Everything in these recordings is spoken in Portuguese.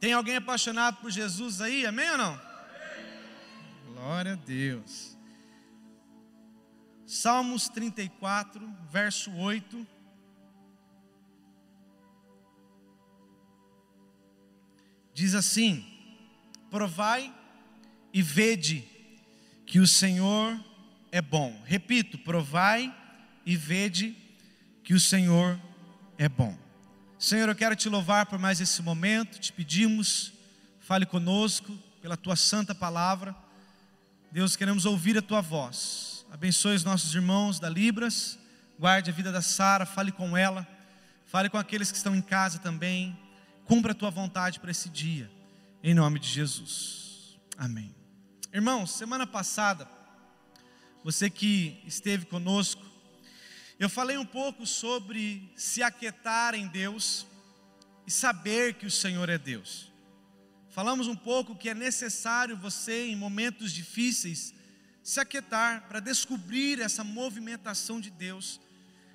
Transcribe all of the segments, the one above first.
Tem alguém apaixonado por Jesus aí? Amém ou não? Amém. Glória a Deus. Salmos 34, verso 8. Diz assim: Provai e vede que o Senhor é bom. Repito, provai e vede que o Senhor é bom. Senhor, eu quero te louvar por mais esse momento, te pedimos, fale conosco pela tua santa palavra. Deus, queremos ouvir a tua voz. Abençoe os nossos irmãos da Libras, guarde a vida da Sara, fale com ela, fale com aqueles que estão em casa também. Cumpra a tua vontade para esse dia, em nome de Jesus. Amém. Irmãos, semana passada, você que esteve conosco, eu falei um pouco sobre se aquietar em Deus e saber que o Senhor é Deus. Falamos um pouco que é necessário você, em momentos difíceis, se aquietar para descobrir essa movimentação de Deus,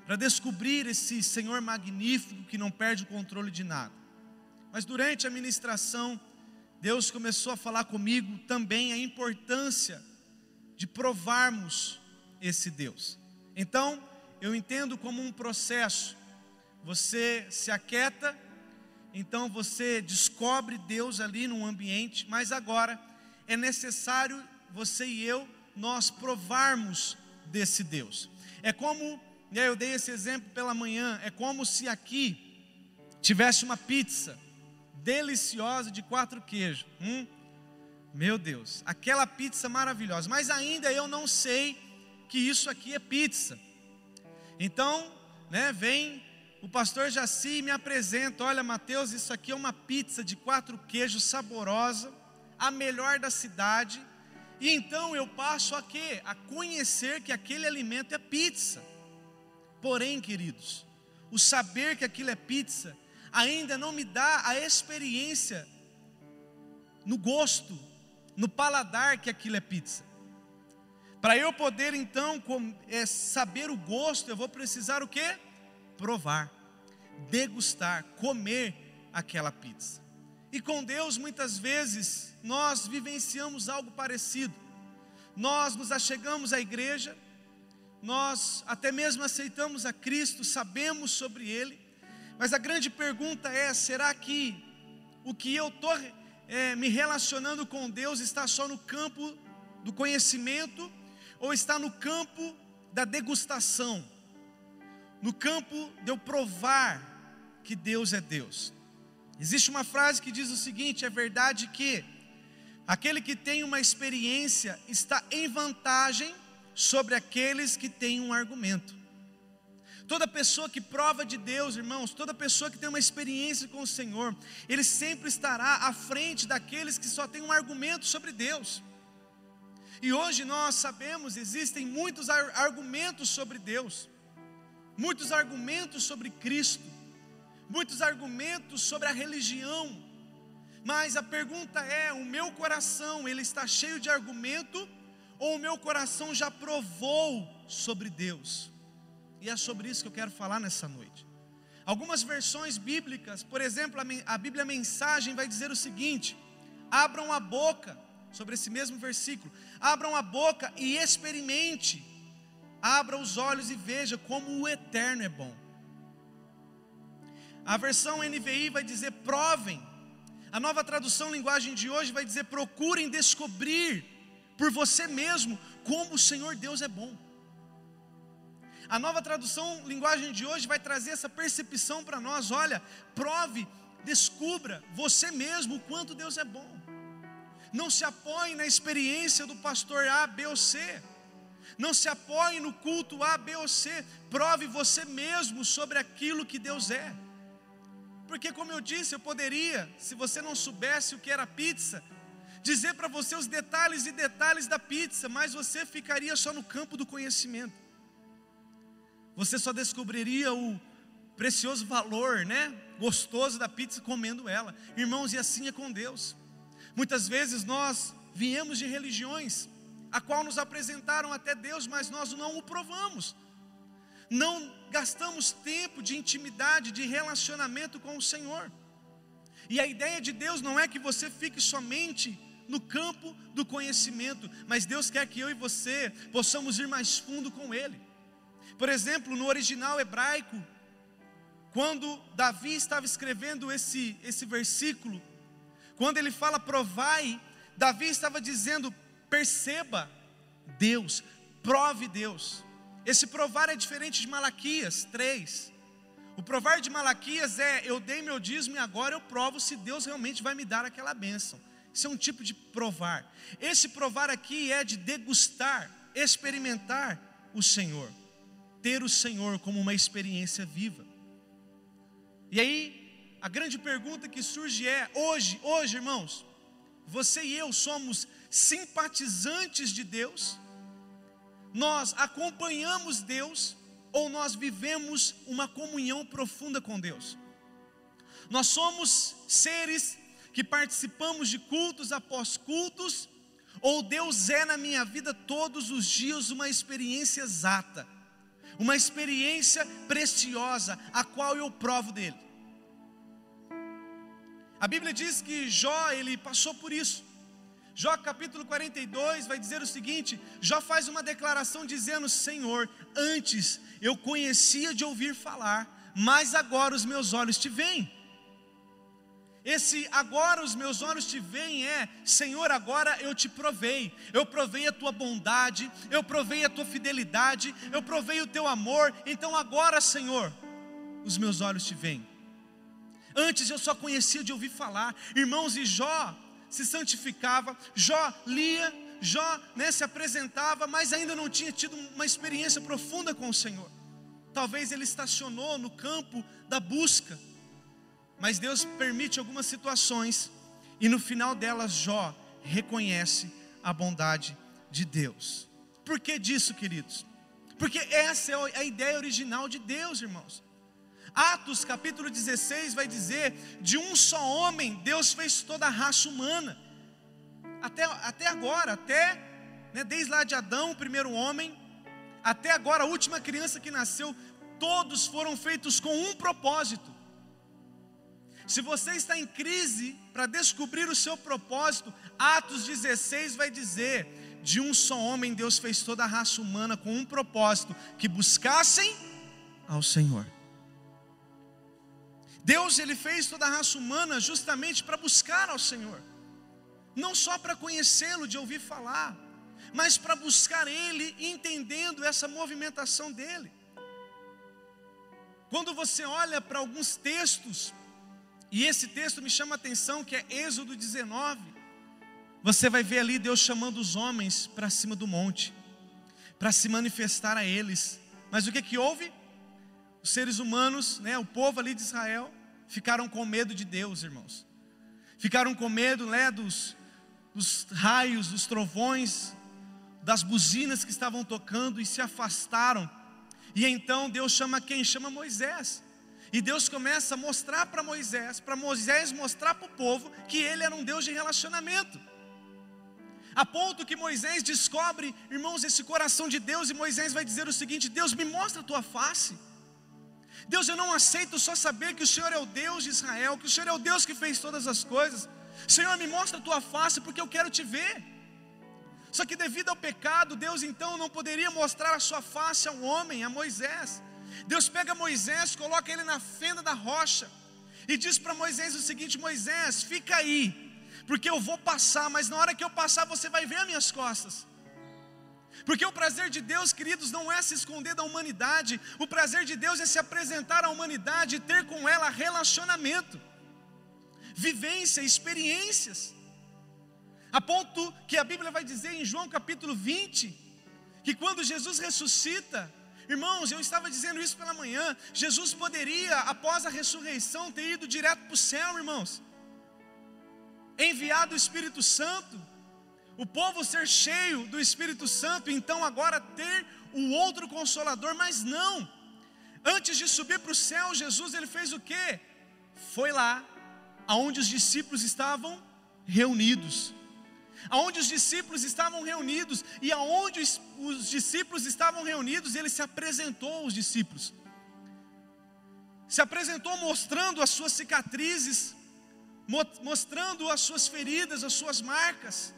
para descobrir esse Senhor magnífico que não perde o controle de nada. Mas durante a ministração, Deus começou a falar comigo também a importância de provarmos esse Deus. Então, eu entendo como um processo. Você se aquieta, então você descobre Deus ali no ambiente, mas agora é necessário você e eu nós provarmos desse Deus. É como, né, eu dei esse exemplo pela manhã, é como se aqui tivesse uma pizza deliciosa de quatro queijos. Hum? Meu Deus, aquela pizza maravilhosa, mas ainda eu não sei que isso aqui é pizza. Então, né, vem o pastor Jaci e me apresenta: olha, Mateus, isso aqui é uma pizza de quatro queijos saborosa, a melhor da cidade. E então eu passo a quê? A conhecer que aquele alimento é pizza. Porém, queridos, o saber que aquilo é pizza ainda não me dá a experiência no gosto, no paladar que aquilo é pizza. Para eu poder então é, saber o gosto, eu vou precisar o que? Provar, degustar, comer aquela pizza. E com Deus, muitas vezes, nós vivenciamos algo parecido. Nós nos achegamos à igreja, nós até mesmo aceitamos a Cristo, sabemos sobre Ele, mas a grande pergunta é: será que o que eu estou é, me relacionando com Deus está só no campo do conhecimento ou está no campo da degustação, no campo de eu provar que Deus é Deus. Existe uma frase que diz o seguinte: é verdade que aquele que tem uma experiência está em vantagem sobre aqueles que têm um argumento. Toda pessoa que prova de Deus, irmãos, toda pessoa que tem uma experiência com o Senhor, ele sempre estará à frente daqueles que só têm um argumento sobre Deus. E hoje nós sabemos, existem muitos argumentos sobre Deus, muitos argumentos sobre Cristo, muitos argumentos sobre a religião. Mas a pergunta é: o meu coração, ele está cheio de argumento ou o meu coração já provou sobre Deus? E é sobre isso que eu quero falar nessa noite. Algumas versões bíblicas, por exemplo, a Bíblia Mensagem vai dizer o seguinte: abram a boca sobre esse mesmo versículo. Abram a boca e experimente. Abra os olhos e veja como o eterno é bom. A versão NVI vai dizer provem. A nova tradução linguagem de hoje vai dizer procurem descobrir por você mesmo como o Senhor Deus é bom. A nova tradução linguagem de hoje vai trazer essa percepção para nós. Olha, prove, descubra você mesmo o quanto Deus é bom. Não se apoie na experiência do pastor A, B ou C. Não se apoie no culto A, B ou C. Prove você mesmo sobre aquilo que Deus é. Porque, como eu disse, eu poderia, se você não soubesse o que era pizza, dizer para você os detalhes e detalhes da pizza, mas você ficaria só no campo do conhecimento. Você só descobriria o precioso valor, né? Gostoso da pizza comendo ela. Irmãos, e assim é com Deus. Muitas vezes nós viemos de religiões a qual nos apresentaram até Deus, mas nós não o provamos. Não gastamos tempo de intimidade, de relacionamento com o Senhor. E a ideia de Deus não é que você fique somente no campo do conhecimento, mas Deus quer que eu e você possamos ir mais fundo com Ele. Por exemplo, no original hebraico, quando Davi estava escrevendo esse, esse versículo, quando ele fala provai, Davi estava dizendo perceba Deus, prove Deus. Esse provar é diferente de Malaquias 3. O provar de Malaquias é: eu dei meu dízimo e agora eu provo se Deus realmente vai me dar aquela bênção. Isso é um tipo de provar. Esse provar aqui é de degustar, experimentar o Senhor, ter o Senhor como uma experiência viva. E aí, a grande pergunta que surge é: hoje, hoje, irmãos, você e eu somos simpatizantes de Deus? Nós acompanhamos Deus ou nós vivemos uma comunhão profunda com Deus? Nós somos seres que participamos de cultos após cultos, ou Deus é na minha vida todos os dias uma experiência exata, uma experiência preciosa, a qual eu provo dele. A Bíblia diz que Jó, ele passou por isso. Jó capítulo 42 vai dizer o seguinte: Jó faz uma declaração dizendo: Senhor, antes eu conhecia de ouvir falar, mas agora os meus olhos te veem. Esse agora os meus olhos te veem é, Senhor, agora eu te provei. Eu provei a tua bondade, eu provei a tua fidelidade, eu provei o teu amor. Então agora, Senhor, os meus olhos te veem. Antes eu só conhecia de ouvir falar. Irmãos, e Jó se santificava, Jó lia, Jó né, se apresentava, mas ainda não tinha tido uma experiência profunda com o Senhor. Talvez ele estacionou no campo da busca mas Deus permite algumas situações e no final delas Jó reconhece a bondade de Deus. Por que disso, queridos? Porque essa é a ideia original de Deus, irmãos. Atos capítulo 16 vai dizer: de um só homem Deus fez toda a raça humana. Até, até agora, até né, desde lá de Adão, o primeiro homem, até agora a última criança que nasceu, todos foram feitos com um propósito se você está em crise para descobrir o seu propósito, Atos 16 vai dizer: de um só homem Deus fez toda a raça humana com um propósito, que buscassem ao Senhor. Deus ele fez toda a raça humana justamente para buscar ao Senhor. Não só para conhecê-lo de ouvir falar, mas para buscar ele entendendo essa movimentação dele. Quando você olha para alguns textos e esse texto me chama a atenção, que é Êxodo 19. Você vai ver ali Deus chamando os homens para cima do monte, para se manifestar a eles. Mas o que que houve? Os seres humanos, né, o povo ali de Israel, ficaram com medo de Deus, irmãos. Ficaram com medo né, dos, dos raios, dos trovões, das buzinas que estavam tocando e se afastaram. E então Deus chama quem? Chama Moisés. E Deus começa a mostrar para Moisés, para Moisés mostrar para o povo que ele era um Deus de relacionamento. A ponto que Moisés descobre, irmãos, esse coração de Deus, e Moisés vai dizer o seguinte: Deus, me mostra a tua face. Deus, eu não aceito só saber que o Senhor é o Deus de Israel, que o Senhor é o Deus que fez todas as coisas. Senhor, me mostra a tua face, porque eu quero te ver. Só que devido ao pecado, Deus então não poderia mostrar a sua face ao homem, a Moisés. Deus pega Moisés, coloca ele na fenda da rocha e diz para Moisés o seguinte: Moisés, fica aí, porque eu vou passar, mas na hora que eu passar você vai ver as minhas costas. Porque o prazer de Deus, queridos, não é se esconder da humanidade, o prazer de Deus é se apresentar à humanidade e ter com ela relacionamento, vivência, experiências. A ponto que a Bíblia vai dizer em João capítulo 20, que quando Jesus ressuscita, Irmãos, eu estava dizendo isso pela manhã. Jesus poderia, após a ressurreição, ter ido direto para o céu, irmãos. Enviado o Espírito Santo, o povo ser cheio do Espírito Santo, então agora ter o outro consolador, mas não. Antes de subir para o céu, Jesus ele fez o que? Foi lá, aonde os discípulos estavam reunidos aonde os discípulos estavam reunidos, e aonde os, os discípulos estavam reunidos, ele se apresentou aos discípulos. Se apresentou mostrando as suas cicatrizes, mostrando as suas feridas, as suas marcas.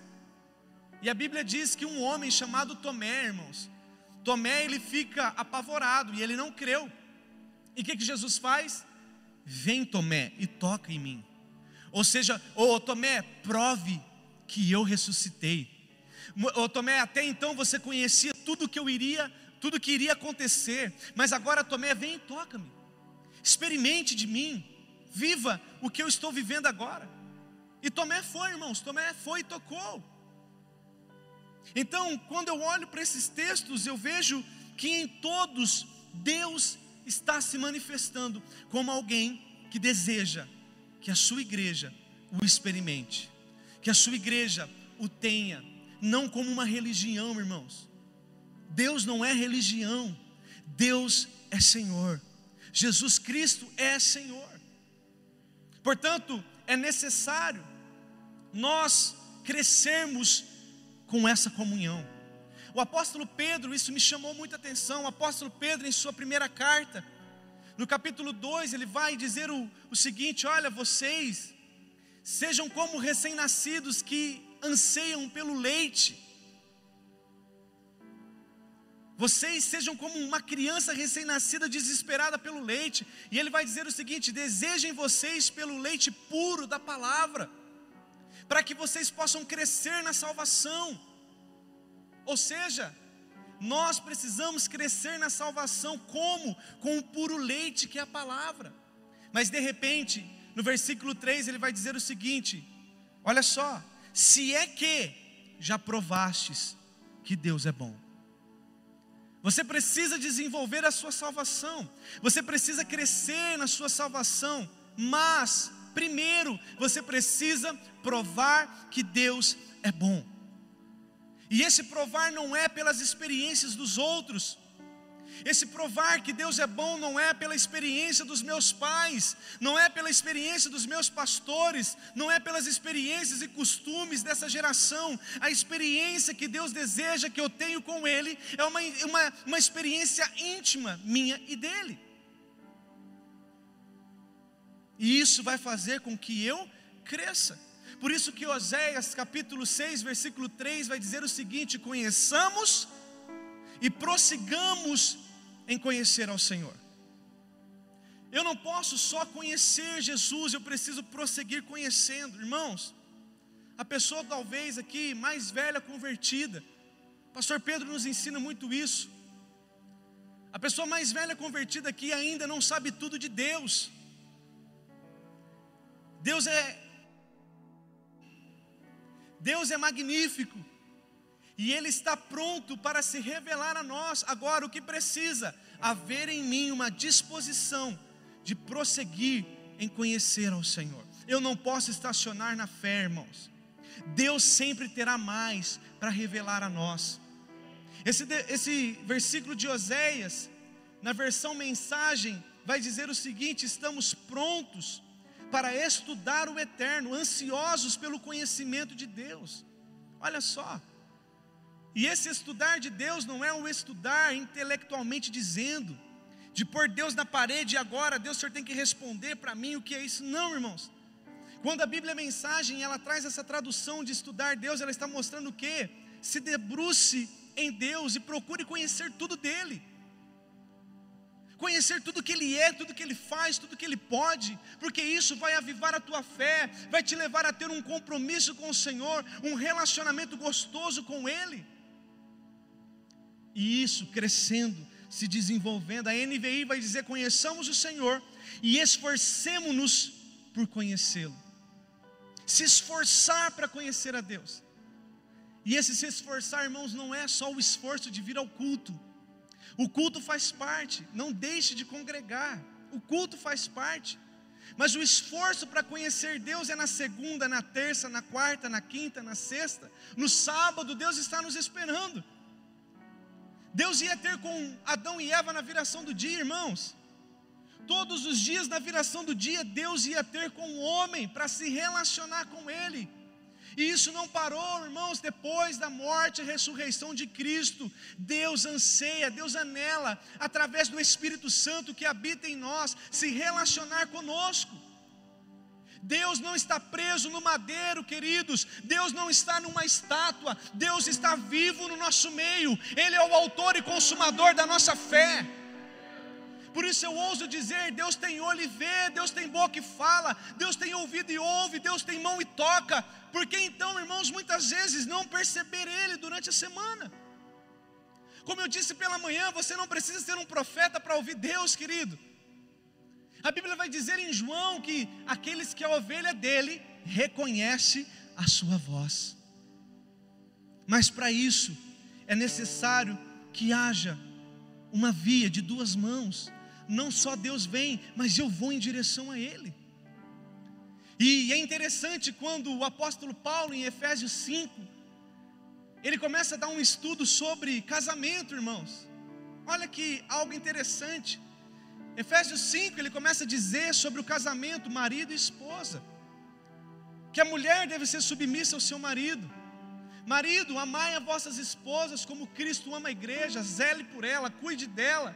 E a Bíblia diz que um homem chamado Tomé, irmãos, Tomé ele fica apavorado e ele não creu. E o que, que Jesus faz? Vem, Tomé, e toca em mim. Ou seja, ô oh, Tomé, prove que eu ressuscitei. Ô oh, Tomé, até então você conhecia tudo que eu iria, tudo que iria acontecer, mas agora Tomé, vem e toca-me. Experimente de mim, viva o que eu estou vivendo agora. E Tomé foi, irmãos, Tomé foi e tocou. Então, quando eu olho para esses textos, eu vejo que em todos Deus está se manifestando como alguém que deseja que a sua igreja o experimente, que a sua igreja o tenha, não como uma religião, irmãos. Deus não é religião, Deus é Senhor. Jesus Cristo é Senhor. Portanto, é necessário nós crescermos com essa comunhão. O apóstolo Pedro, isso me chamou muita atenção. O apóstolo Pedro, em sua primeira carta, no capítulo 2, ele vai dizer o, o seguinte: Olha, vocês sejam como recém-nascidos que anseiam pelo leite. Vocês sejam como uma criança recém-nascida desesperada pelo leite. E ele vai dizer o seguinte: desejem vocês pelo leite puro da palavra para que vocês possam crescer na salvação. Ou seja, nós precisamos crescer na salvação como? Com o puro leite que é a palavra. Mas de repente, no versículo 3 ele vai dizer o seguinte: olha só, se é que já provastes que Deus é bom. Você precisa desenvolver a sua salvação, você precisa crescer na sua salvação, mas primeiro você precisa provar que Deus é bom. E esse provar não é pelas experiências dos outros. Esse provar que Deus é bom não é pela experiência dos meus pais, não é pela experiência dos meus pastores, não é pelas experiências e costumes dessa geração. A experiência que Deus deseja que eu tenho com Ele é uma, uma, uma experiência íntima minha e dele. E isso vai fazer com que eu cresça. Por isso que Oséias capítulo 6, versículo 3 vai dizer o seguinte: conheçamos e prossigamos em conhecer ao Senhor. Eu não posso só conhecer Jesus, eu preciso prosseguir conhecendo, irmãos. A pessoa talvez aqui mais velha convertida, Pastor Pedro nos ensina muito isso. A pessoa mais velha convertida aqui ainda não sabe tudo de Deus. Deus é Deus é magnífico. E Ele está pronto para se revelar a nós. Agora, o que precisa? Haver em mim uma disposição de prosseguir em conhecer ao Senhor. Eu não posso estacionar na fé, irmãos. Deus sempre terá mais para revelar a nós. Esse, esse versículo de Oséias, na versão mensagem, vai dizer o seguinte: estamos prontos para estudar o eterno, ansiosos pelo conhecimento de Deus. Olha só. E esse estudar de Deus não é um estudar intelectualmente dizendo, de pôr Deus na parede e agora, Deus, o Senhor tem que responder para mim o que é isso. Não, irmãos. Quando a Bíblia é mensagem, ela traz essa tradução de estudar Deus, ela está mostrando o que? Se debruce em Deus e procure conhecer tudo dele conhecer tudo que Ele é, tudo que Ele faz, tudo que Ele pode, porque isso vai avivar a tua fé, vai te levar a ter um compromisso com o Senhor, um relacionamento gostoso com Ele. E isso crescendo, se desenvolvendo, a NVI vai dizer: conheçamos o Senhor e esforcemos-nos por conhecê-lo. Se esforçar para conhecer a Deus. E esse se esforçar, irmãos, não é só o esforço de vir ao culto o culto faz parte, não deixe de congregar. O culto faz parte. Mas o esforço para conhecer Deus é na segunda, na terça, na quarta, na quinta, na sexta. No sábado, Deus está nos esperando. Deus ia ter com Adão e Eva na viração do dia, irmãos. Todos os dias na viração do dia, Deus ia ter com o homem para se relacionar com ele. E isso não parou, irmãos, depois da morte e ressurreição de Cristo. Deus anseia, Deus anela, através do Espírito Santo que habita em nós, se relacionar conosco. Deus não está preso no madeiro, queridos. Deus não está numa estátua. Deus está vivo no nosso meio. Ele é o autor e consumador da nossa fé. Por isso eu ouso dizer: Deus tem olho e vê, Deus tem boca e fala, Deus tem ouvido e ouve, Deus tem mão e toca. Por que então, irmãos, muitas vezes não perceber Ele durante a semana? Como eu disse pela manhã, você não precisa ser um profeta para ouvir Deus, querido. A Bíblia vai dizer em João que aqueles que a ovelha dele reconhece a sua voz. Mas para isso é necessário que haja uma via de duas mãos. Não só Deus vem, mas eu vou em direção a Ele. E é interessante quando o apóstolo Paulo, em Efésios 5, ele começa a dar um estudo sobre casamento, irmãos. Olha que algo interessante. Efésios 5, ele começa a dizer sobre o casamento, marido e esposa. Que a mulher deve ser submissa ao seu marido. Marido, amai as vossas esposas como Cristo ama a igreja, zele por ela, cuide dela.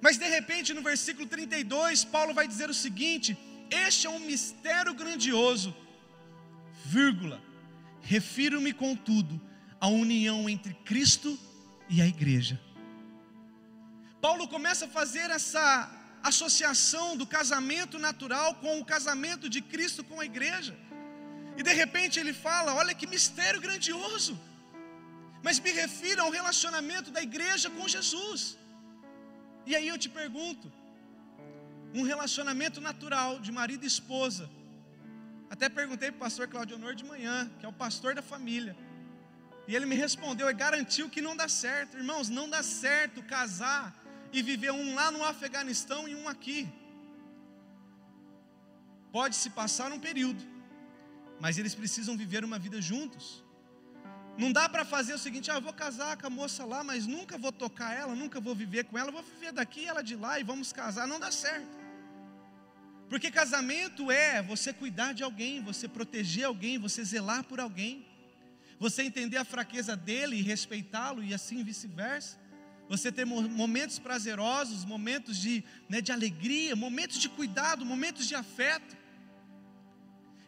Mas de repente, no versículo 32, Paulo vai dizer o seguinte: Este é um mistério grandioso, vírgula. Refiro-me, contudo, à união entre Cristo e a igreja. Paulo começa a fazer essa associação do casamento natural com o casamento de Cristo com a igreja. E de repente ele fala: olha que mistério grandioso. Mas me refiro ao relacionamento da igreja com Jesus. E aí eu te pergunto: um relacionamento natural de marido e esposa. Até perguntei para o pastor Claudio Honor de manhã, que é o pastor da família. E ele me respondeu e garantiu que não dá certo. Irmãos, não dá certo casar e viver um lá no Afeganistão e um aqui. Pode se passar um período, mas eles precisam viver uma vida juntos. Não dá para fazer o seguinte: ah, eu vou casar com a moça lá, mas nunca vou tocar ela, nunca vou viver com ela, vou viver daqui, ela de lá e vamos casar. Não dá certo. Porque casamento é você cuidar de alguém, você proteger alguém, você zelar por alguém, você entender a fraqueza dele e respeitá-lo e assim vice-versa. Você ter momentos prazerosos, momentos de, né, de alegria, momentos de cuidado, momentos de afeto.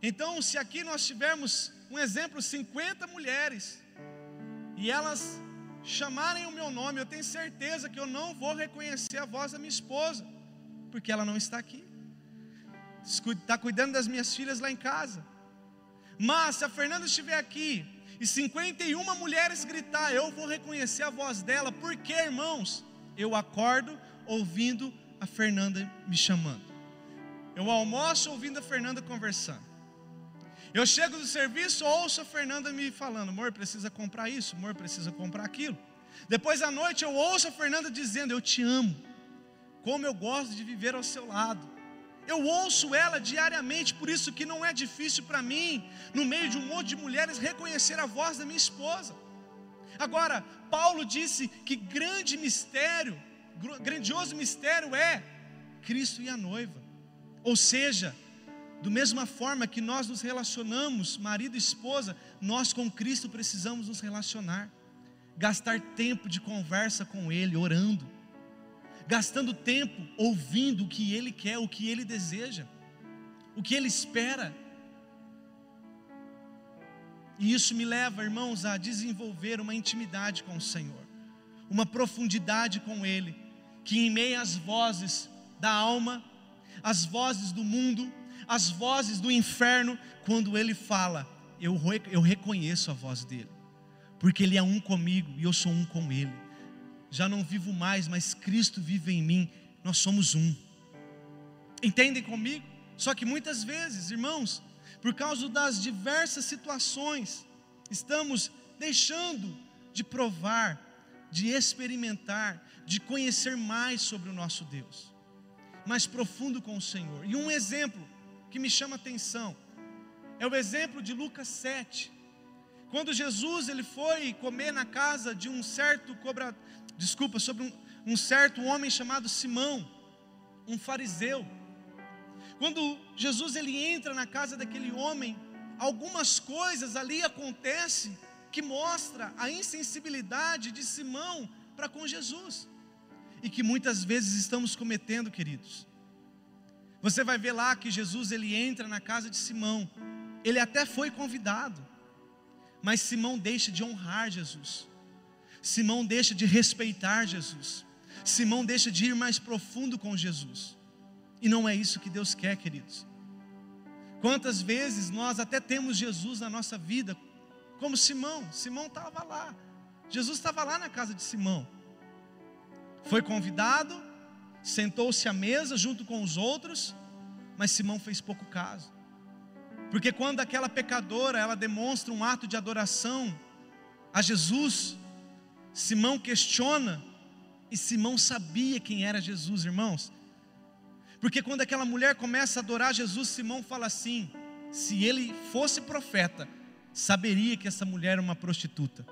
Então, se aqui nós tivermos um exemplo, 50 mulheres, e elas chamarem o meu nome, eu tenho certeza que eu não vou reconhecer a voz da minha esposa, porque ela não está aqui, está cuidando das minhas filhas lá em casa. Mas se a Fernanda estiver aqui, e 51 mulheres gritar, eu vou reconhecer a voz dela, porque, irmãos, eu acordo ouvindo a Fernanda me chamando. Eu almoço ouvindo a Fernanda conversando. Eu chego do serviço, ouço a Fernanda me falando: amor, precisa comprar isso, amor, precisa comprar aquilo. Depois à noite eu ouço a Fernanda dizendo: Eu te amo, como eu gosto de viver ao seu lado. Eu ouço ela diariamente, por isso que não é difícil para mim, no meio de um monte de mulheres, reconhecer a voz da minha esposa. Agora, Paulo disse que grande mistério, grandioso mistério é Cristo e a noiva. Ou seja, do mesma forma que nós nos relacionamos, marido e esposa, nós com Cristo precisamos nos relacionar, gastar tempo de conversa com Ele, orando gastando tempo ouvindo o que Ele quer, o que Ele deseja, o que Ele espera. E isso me leva, irmãos, a desenvolver uma intimidade com o Senhor, uma profundidade com Ele, que em meio às vozes da alma, as vozes do mundo, as vozes do inferno, quando Ele fala, eu, eu reconheço a voz dEle, porque Ele é um comigo e eu sou um com Ele já não vivo mais, mas Cristo vive em mim, nós somos um. Entendem comigo? Só que muitas vezes, irmãos, por causa das diversas situações, estamos deixando de provar, de experimentar, de conhecer mais sobre o nosso Deus, mais profundo com o Senhor. E um exemplo que me chama a atenção é o exemplo de Lucas 7. Quando Jesus ele foi comer na casa de um certo cobrador, desculpa, sobre um, um certo homem chamado Simão, um fariseu. Quando Jesus ele entra na casa daquele homem, algumas coisas ali acontecem que mostra a insensibilidade de Simão para com Jesus e que muitas vezes estamos cometendo, queridos. Você vai ver lá que Jesus ele entra na casa de Simão. Ele até foi convidado, mas Simão deixa de honrar Jesus. Simão deixa de respeitar Jesus. Simão deixa de ir mais profundo com Jesus. E não é isso que Deus quer, queridos. Quantas vezes nós até temos Jesus na nossa vida, como Simão. Simão estava lá. Jesus estava lá na casa de Simão. Foi convidado, sentou-se à mesa junto com os outros, mas Simão fez pouco caso. Porque quando aquela pecadora, ela demonstra um ato de adoração a Jesus, Simão questiona, e Simão sabia quem era Jesus, irmãos. Porque quando aquela mulher começa a adorar Jesus, Simão fala assim: se ele fosse profeta, saberia que essa mulher era uma prostituta.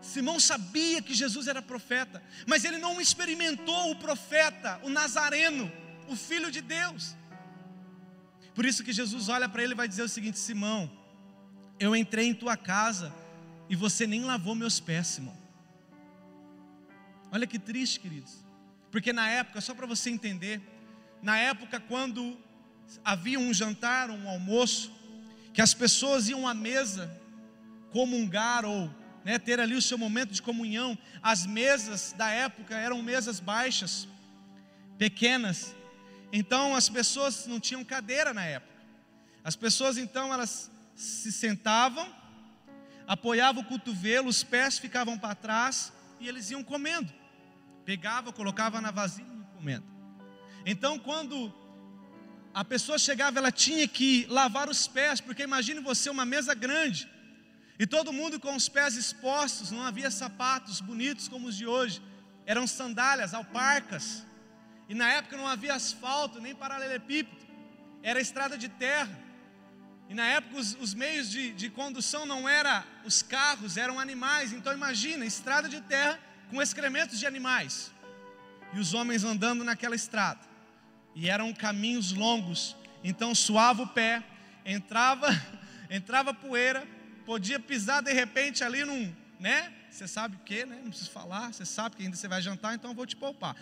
Simão sabia que Jesus era profeta, mas ele não experimentou o profeta, o Nazareno, o Filho de Deus. Por isso que Jesus olha para ele e vai dizer o seguinte: Simão, eu entrei em tua casa e você nem lavou meus pés, Simão. Olha que triste, queridos. Porque na época, só para você entender, na época quando havia um jantar, um almoço, que as pessoas iam à mesa comungar ou né, ter ali o seu momento de comunhão. As mesas da época eram mesas baixas, pequenas. Então as pessoas não tinham cadeira na época. As pessoas então elas se sentavam, apoiavam o cotovelo, os pés ficavam para trás e eles iam comendo. Pegava, colocava na vasilha e ia comendo. Então quando a pessoa chegava, ela tinha que lavar os pés, porque imagine você uma mesa grande e todo mundo com os pés expostos, não havia sapatos bonitos como os de hoje, eram sandálias, alparcas. E na época não havia asfalto, nem paralelepípedo, era estrada de terra. E na época os, os meios de, de condução não eram os carros, eram animais. Então imagina, estrada de terra com excrementos de animais. E os homens andando naquela estrada. E eram caminhos longos. Então suava o pé, entrava, entrava poeira, podia pisar de repente ali num, né? Você sabe o que, né? Não preciso falar, você sabe que ainda você vai jantar, então eu vou te poupar.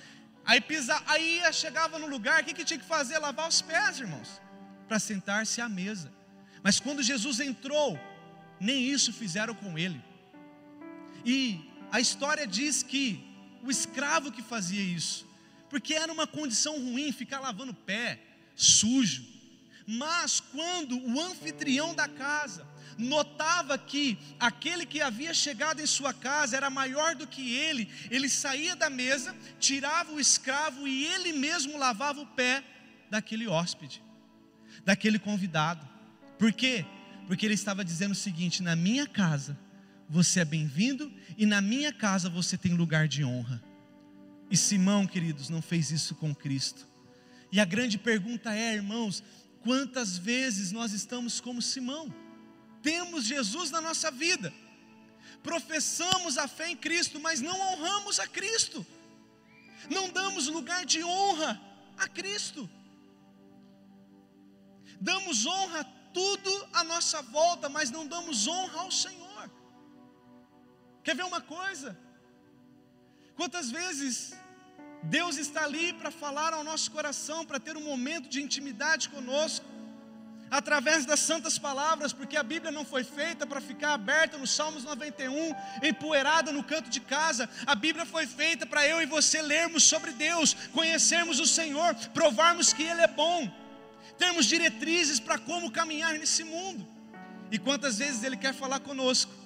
Aí pisar, aí chegava no lugar, o que, que tinha que fazer? Lavar os pés, irmãos, para sentar-se à mesa. Mas quando Jesus entrou, nem isso fizeram com ele. E a história diz que o escravo que fazia isso, porque era uma condição ruim ficar lavando pé, sujo. Mas quando o anfitrião da casa notava que aquele que havia chegado em sua casa era maior do que ele, ele saía da mesa, tirava o escravo e ele mesmo lavava o pé daquele hóspede, daquele convidado. Por quê? Porque ele estava dizendo o seguinte: na minha casa você é bem-vindo e na minha casa você tem lugar de honra. E Simão, queridos, não fez isso com Cristo. E a grande pergunta é, irmãos, quantas vezes nós estamos como Simão? temos Jesus na nossa vida, professamos a fé em Cristo, mas não honramos a Cristo, não damos lugar de honra a Cristo, damos honra a tudo à nossa volta, mas não damos honra ao Senhor. Quer ver uma coisa? Quantas vezes Deus está ali para falar ao nosso coração, para ter um momento de intimidade conosco, através das santas palavras, porque a Bíblia não foi feita para ficar aberta no Salmos 91, empoeirada no canto de casa. A Bíblia foi feita para eu e você lermos sobre Deus, conhecermos o Senhor, provarmos que Ele é bom, termos diretrizes para como caminhar nesse mundo. E quantas vezes Ele quer falar conosco,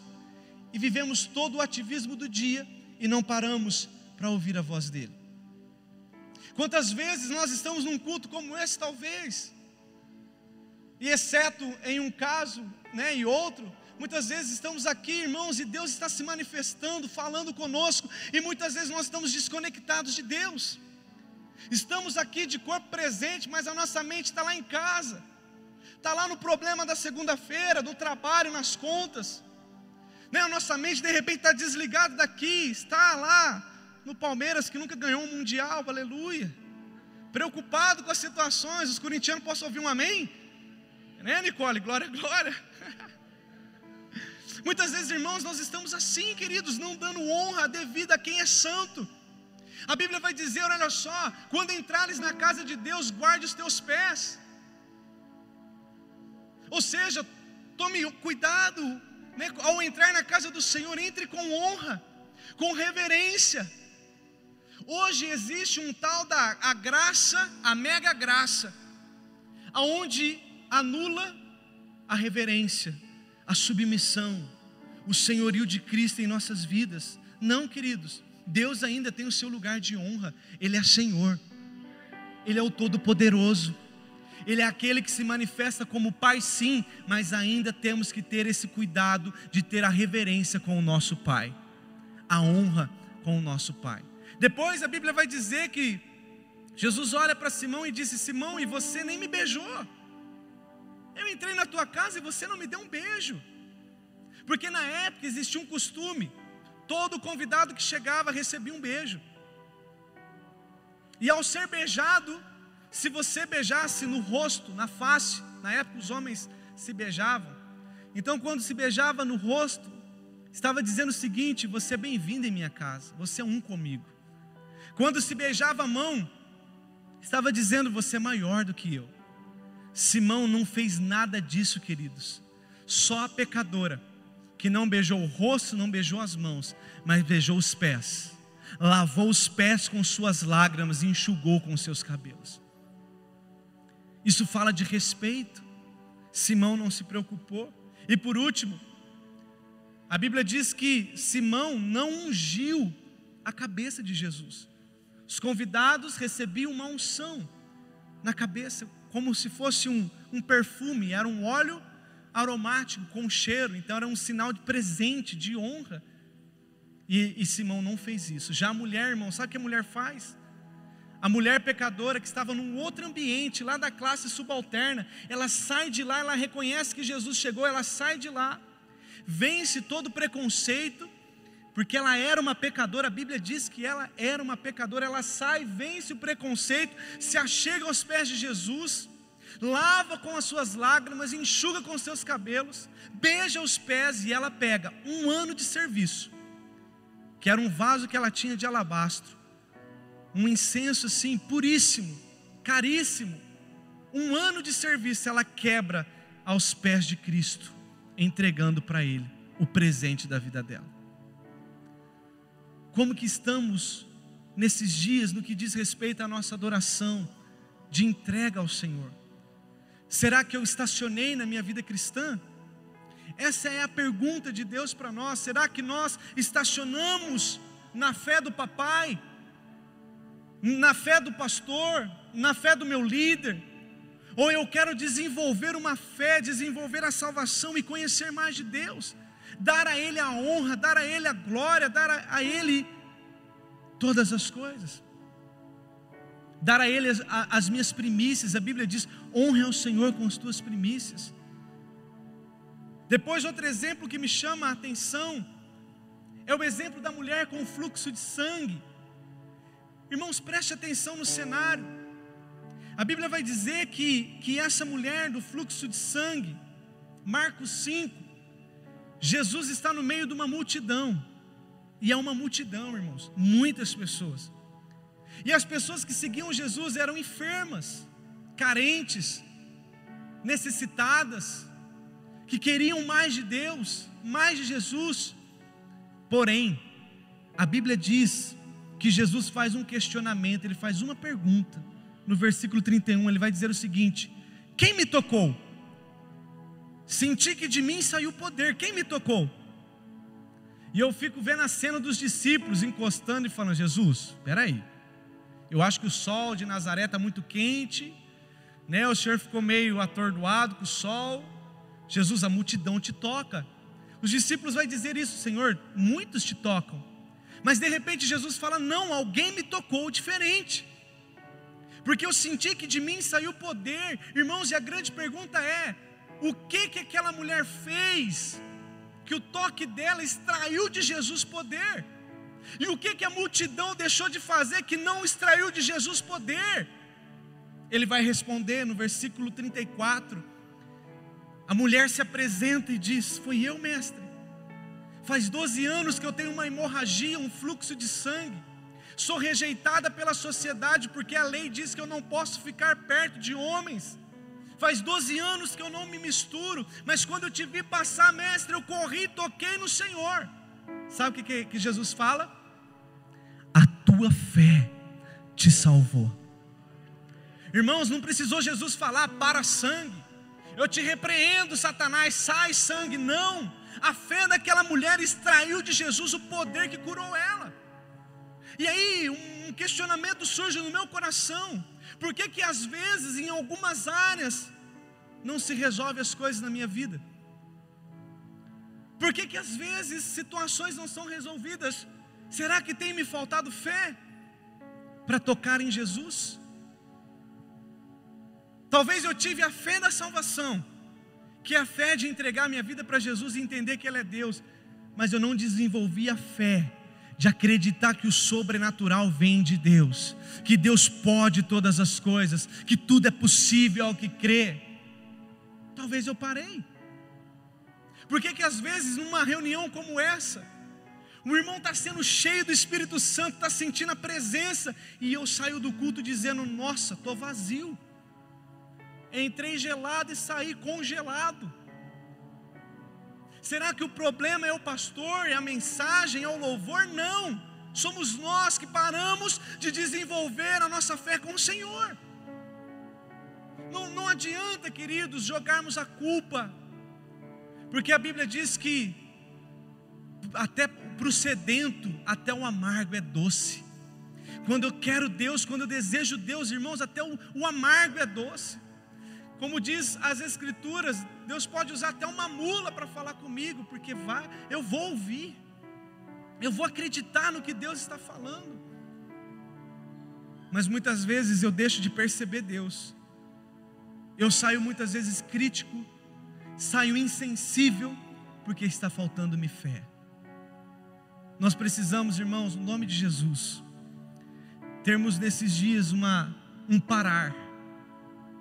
e vivemos todo o ativismo do dia e não paramos para ouvir a voz dEle. Quantas vezes nós estamos num culto como esse, talvez, e exceto em um caso né, e outro, muitas vezes estamos aqui, irmãos, e Deus está se manifestando, falando conosco, e muitas vezes nós estamos desconectados de Deus. Estamos aqui de corpo presente, mas a nossa mente está lá em casa, está lá no problema da segunda-feira, do trabalho, nas contas. Né? A nossa mente de repente está desligada daqui, está lá no Palmeiras que nunca ganhou um mundial, aleluia. Preocupado com as situações, os corintianos possam ouvir um amém? Né, Nicole? Glória, glória. Muitas vezes, irmãos, nós estamos assim, queridos, não dando honra devida a quem é santo, A Bíblia vai dizer: olha só, quando entrares na casa de Deus, guarde os teus pés. Ou seja, tome cuidado, né, ao entrar na casa do Senhor, entre com honra, com reverência. Hoje existe um tal da a graça, a mega graça, aonde anula a reverência, a submissão, o senhorio de Cristo em nossas vidas. Não, queridos, Deus ainda tem o seu lugar de honra, Ele é Senhor, Ele é o Todo-Poderoso, Ele é aquele que se manifesta como Pai, sim, mas ainda temos que ter esse cuidado de ter a reverência com o nosso Pai, a honra com o nosso Pai. Depois a Bíblia vai dizer que Jesus olha para Simão e disse: Simão, e você nem me beijou. Eu entrei na tua casa e você não me deu um beijo. Porque na época existia um costume: todo convidado que chegava recebia um beijo. E ao ser beijado, se você beijasse no rosto, na face, na época os homens se beijavam. Então, quando se beijava no rosto, estava dizendo o seguinte: Você é bem-vindo em minha casa, você é um comigo. Quando se beijava a mão, estava dizendo: Você é maior do que eu. Simão não fez nada disso, queridos. Só a pecadora, que não beijou o rosto, não beijou as mãos, mas beijou os pés, lavou os pés com suas lágrimas e enxugou com seus cabelos. Isso fala de respeito. Simão não se preocupou. E por último, a Bíblia diz que Simão não ungiu a cabeça de Jesus. Os convidados recebiam uma unção na cabeça como se fosse um, um perfume, era um óleo aromático com cheiro, então era um sinal de presente, de honra. E, e, Simão não fez isso. Já a mulher, irmão, sabe o que a mulher faz? A mulher pecadora que estava num outro ambiente, lá da classe subalterna, ela sai de lá, ela reconhece que Jesus chegou, ela sai de lá, vence todo preconceito, porque ela era uma pecadora, a Bíblia diz que ela era uma pecadora, ela sai, vence o preconceito, se achega aos pés de Jesus, lava com as suas lágrimas, enxuga com os seus cabelos, beija os pés e ela pega um ano de serviço, que era um vaso que ela tinha de alabastro, um incenso assim, puríssimo, caríssimo, um ano de serviço, ela quebra aos pés de Cristo, entregando para Ele o presente da vida dela. Como que estamos nesses dias no que diz respeito à nossa adoração, de entrega ao Senhor? Será que eu estacionei na minha vida cristã? Essa é a pergunta de Deus para nós. Será que nós estacionamos na fé do papai, na fé do pastor, na fé do meu líder? Ou eu quero desenvolver uma fé, desenvolver a salvação e conhecer mais de Deus? dar a Ele a honra, dar a Ele a glória, dar a, a Ele todas as coisas, dar a Ele as, a, as minhas primícias. A Bíblia diz: honre ao Senhor com as tuas primícias. Depois, outro exemplo que me chama a atenção é o exemplo da mulher com o fluxo de sangue. Irmãos, preste atenção no cenário. A Bíblia vai dizer que, que essa mulher do fluxo de sangue, Marcos 5, Jesus está no meio de uma multidão, e é uma multidão, irmãos, muitas pessoas. E as pessoas que seguiam Jesus eram enfermas, carentes, necessitadas, que queriam mais de Deus, mais de Jesus. Porém, a Bíblia diz que Jesus faz um questionamento, ele faz uma pergunta. No versículo 31, ele vai dizer o seguinte: Quem me tocou? Senti que de mim saiu poder. Quem me tocou? E eu fico vendo a cena dos discípulos encostando e falando: Jesus, aí. Eu acho que o sol de Nazaré está muito quente, né? O senhor ficou meio atordoado com o sol. Jesus, a multidão te toca. Os discípulos vão dizer isso, Senhor, muitos te tocam. Mas de repente Jesus fala: Não, alguém me tocou diferente. Porque eu senti que de mim saiu poder, irmãos, e a grande pergunta é: o que que aquela mulher fez que o toque dela extraiu de Jesus poder? E o que que a multidão deixou de fazer que não extraiu de Jesus poder? Ele vai responder no versículo 34. A mulher se apresenta e diz: Foi eu, mestre. Faz 12 anos que eu tenho uma hemorragia, um fluxo de sangue. Sou rejeitada pela sociedade porque a lei diz que eu não posso ficar perto de homens. Faz 12 anos que eu não me misturo, mas quando eu te vi passar, mestre, eu corri toquei no Senhor. Sabe o que, que Jesus fala? A tua fé te salvou. Irmãos, não precisou Jesus falar para sangue. Eu te repreendo, Satanás, sai sangue. Não. A fé daquela mulher extraiu de Jesus o poder que curou ela. E aí, um questionamento surge no meu coração. Por que que às vezes em algumas áreas não se resolve as coisas na minha vida? Por que que às vezes situações não são resolvidas? Será que tem me faltado fé para tocar em Jesus? Talvez eu tive a fé da salvação, que a fé de entregar minha vida para Jesus e entender que Ele é Deus, mas eu não desenvolvi a fé de acreditar que o sobrenatural vem de Deus, que Deus pode todas as coisas, que tudo é possível ao que crê. Talvez eu parei. Por que que às vezes numa reunião como essa, o irmão está sendo cheio do Espírito Santo, está sentindo a presença, e eu saio do culto dizendo: Nossa, estou vazio. Entrei gelado e saí congelado. Será que o problema é o pastor, é a mensagem, é o louvor? Não. Somos nós que paramos de desenvolver a nossa fé com o Senhor. Não, não adianta, queridos, jogarmos a culpa, porque a Bíblia diz que até para o sedento, até o amargo é doce. Quando eu quero Deus, quando eu desejo Deus, irmãos, até o, o amargo é doce. Como diz as Escrituras, Deus pode usar até uma mula para falar comigo, porque vai, eu vou ouvir, eu vou acreditar no que Deus está falando. Mas muitas vezes eu deixo de perceber Deus, eu saio muitas vezes crítico, saio insensível, porque está faltando-me fé. Nós precisamos, irmãos, no nome de Jesus, termos nesses dias uma, um parar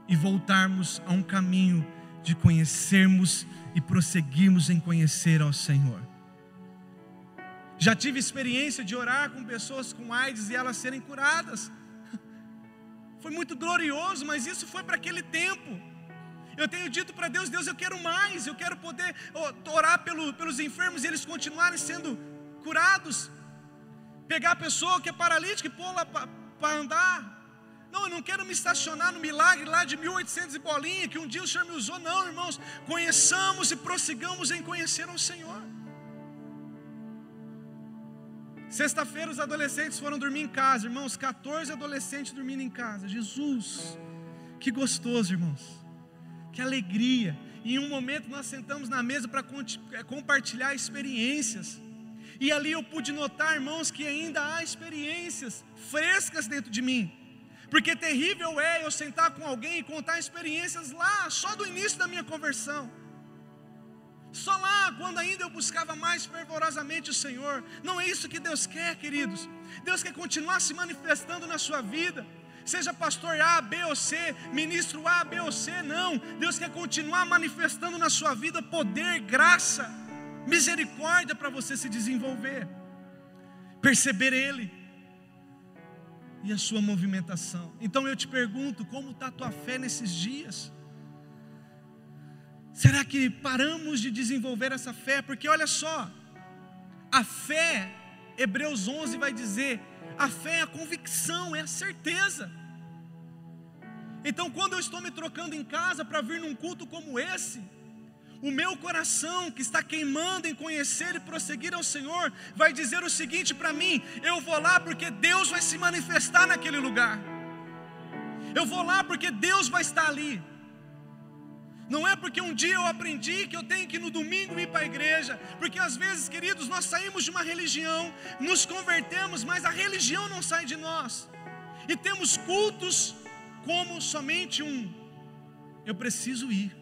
e voltarmos a um caminho de conhecermos e prosseguirmos em conhecer ao Senhor. Já tive experiência de orar com pessoas com AIDS e elas serem curadas. Foi muito glorioso, mas isso foi para aquele tempo. Eu tenho dito para Deus: Deus, eu quero mais, eu quero poder orar pelo, pelos enfermos e eles continuarem sendo curados. Pegar a pessoa que é paralítica e pô-la para andar. Não, eu não quero me estacionar no milagre lá de 1800 e bolinha, que um dia o Senhor me usou. Não, irmãos, conheçamos e prossigamos em conhecer o Senhor. Sexta-feira os adolescentes foram dormir em casa, irmãos, 14 adolescentes dormindo em casa. Jesus, que gostoso, irmãos. Que alegria. E em um momento nós sentamos na mesa para é, compartilhar experiências. E ali eu pude notar, irmãos, que ainda há experiências frescas dentro de mim porque terrível é eu sentar com alguém e contar experiências lá, só do início da minha conversão. Só lá, quando ainda eu buscava mais fervorosamente o Senhor. Não é isso que Deus quer, queridos. Deus quer continuar se manifestando na sua vida. Seja pastor A, B ou C, ministro A, B ou C, não. Deus quer continuar manifestando na sua vida poder, graça, misericórdia para você se desenvolver. Perceber Ele e a sua movimentação. Então eu te pergunto: como está a tua fé nesses dias? Será que paramos de desenvolver essa fé? Porque olha só, a fé, Hebreus 11 vai dizer: a fé é a convicção, é a certeza. Então, quando eu estou me trocando em casa para vir num culto como esse, o meu coração que está queimando em conhecer e prosseguir ao Senhor, vai dizer o seguinte para mim: eu vou lá porque Deus vai se manifestar naquele lugar, eu vou lá porque Deus vai estar ali. Não é porque um dia eu aprendi que eu tenho que no domingo ir para a igreja, porque às vezes, queridos, nós saímos de uma religião, nos convertemos, mas a religião não sai de nós, e temos cultos como somente um, eu preciso ir.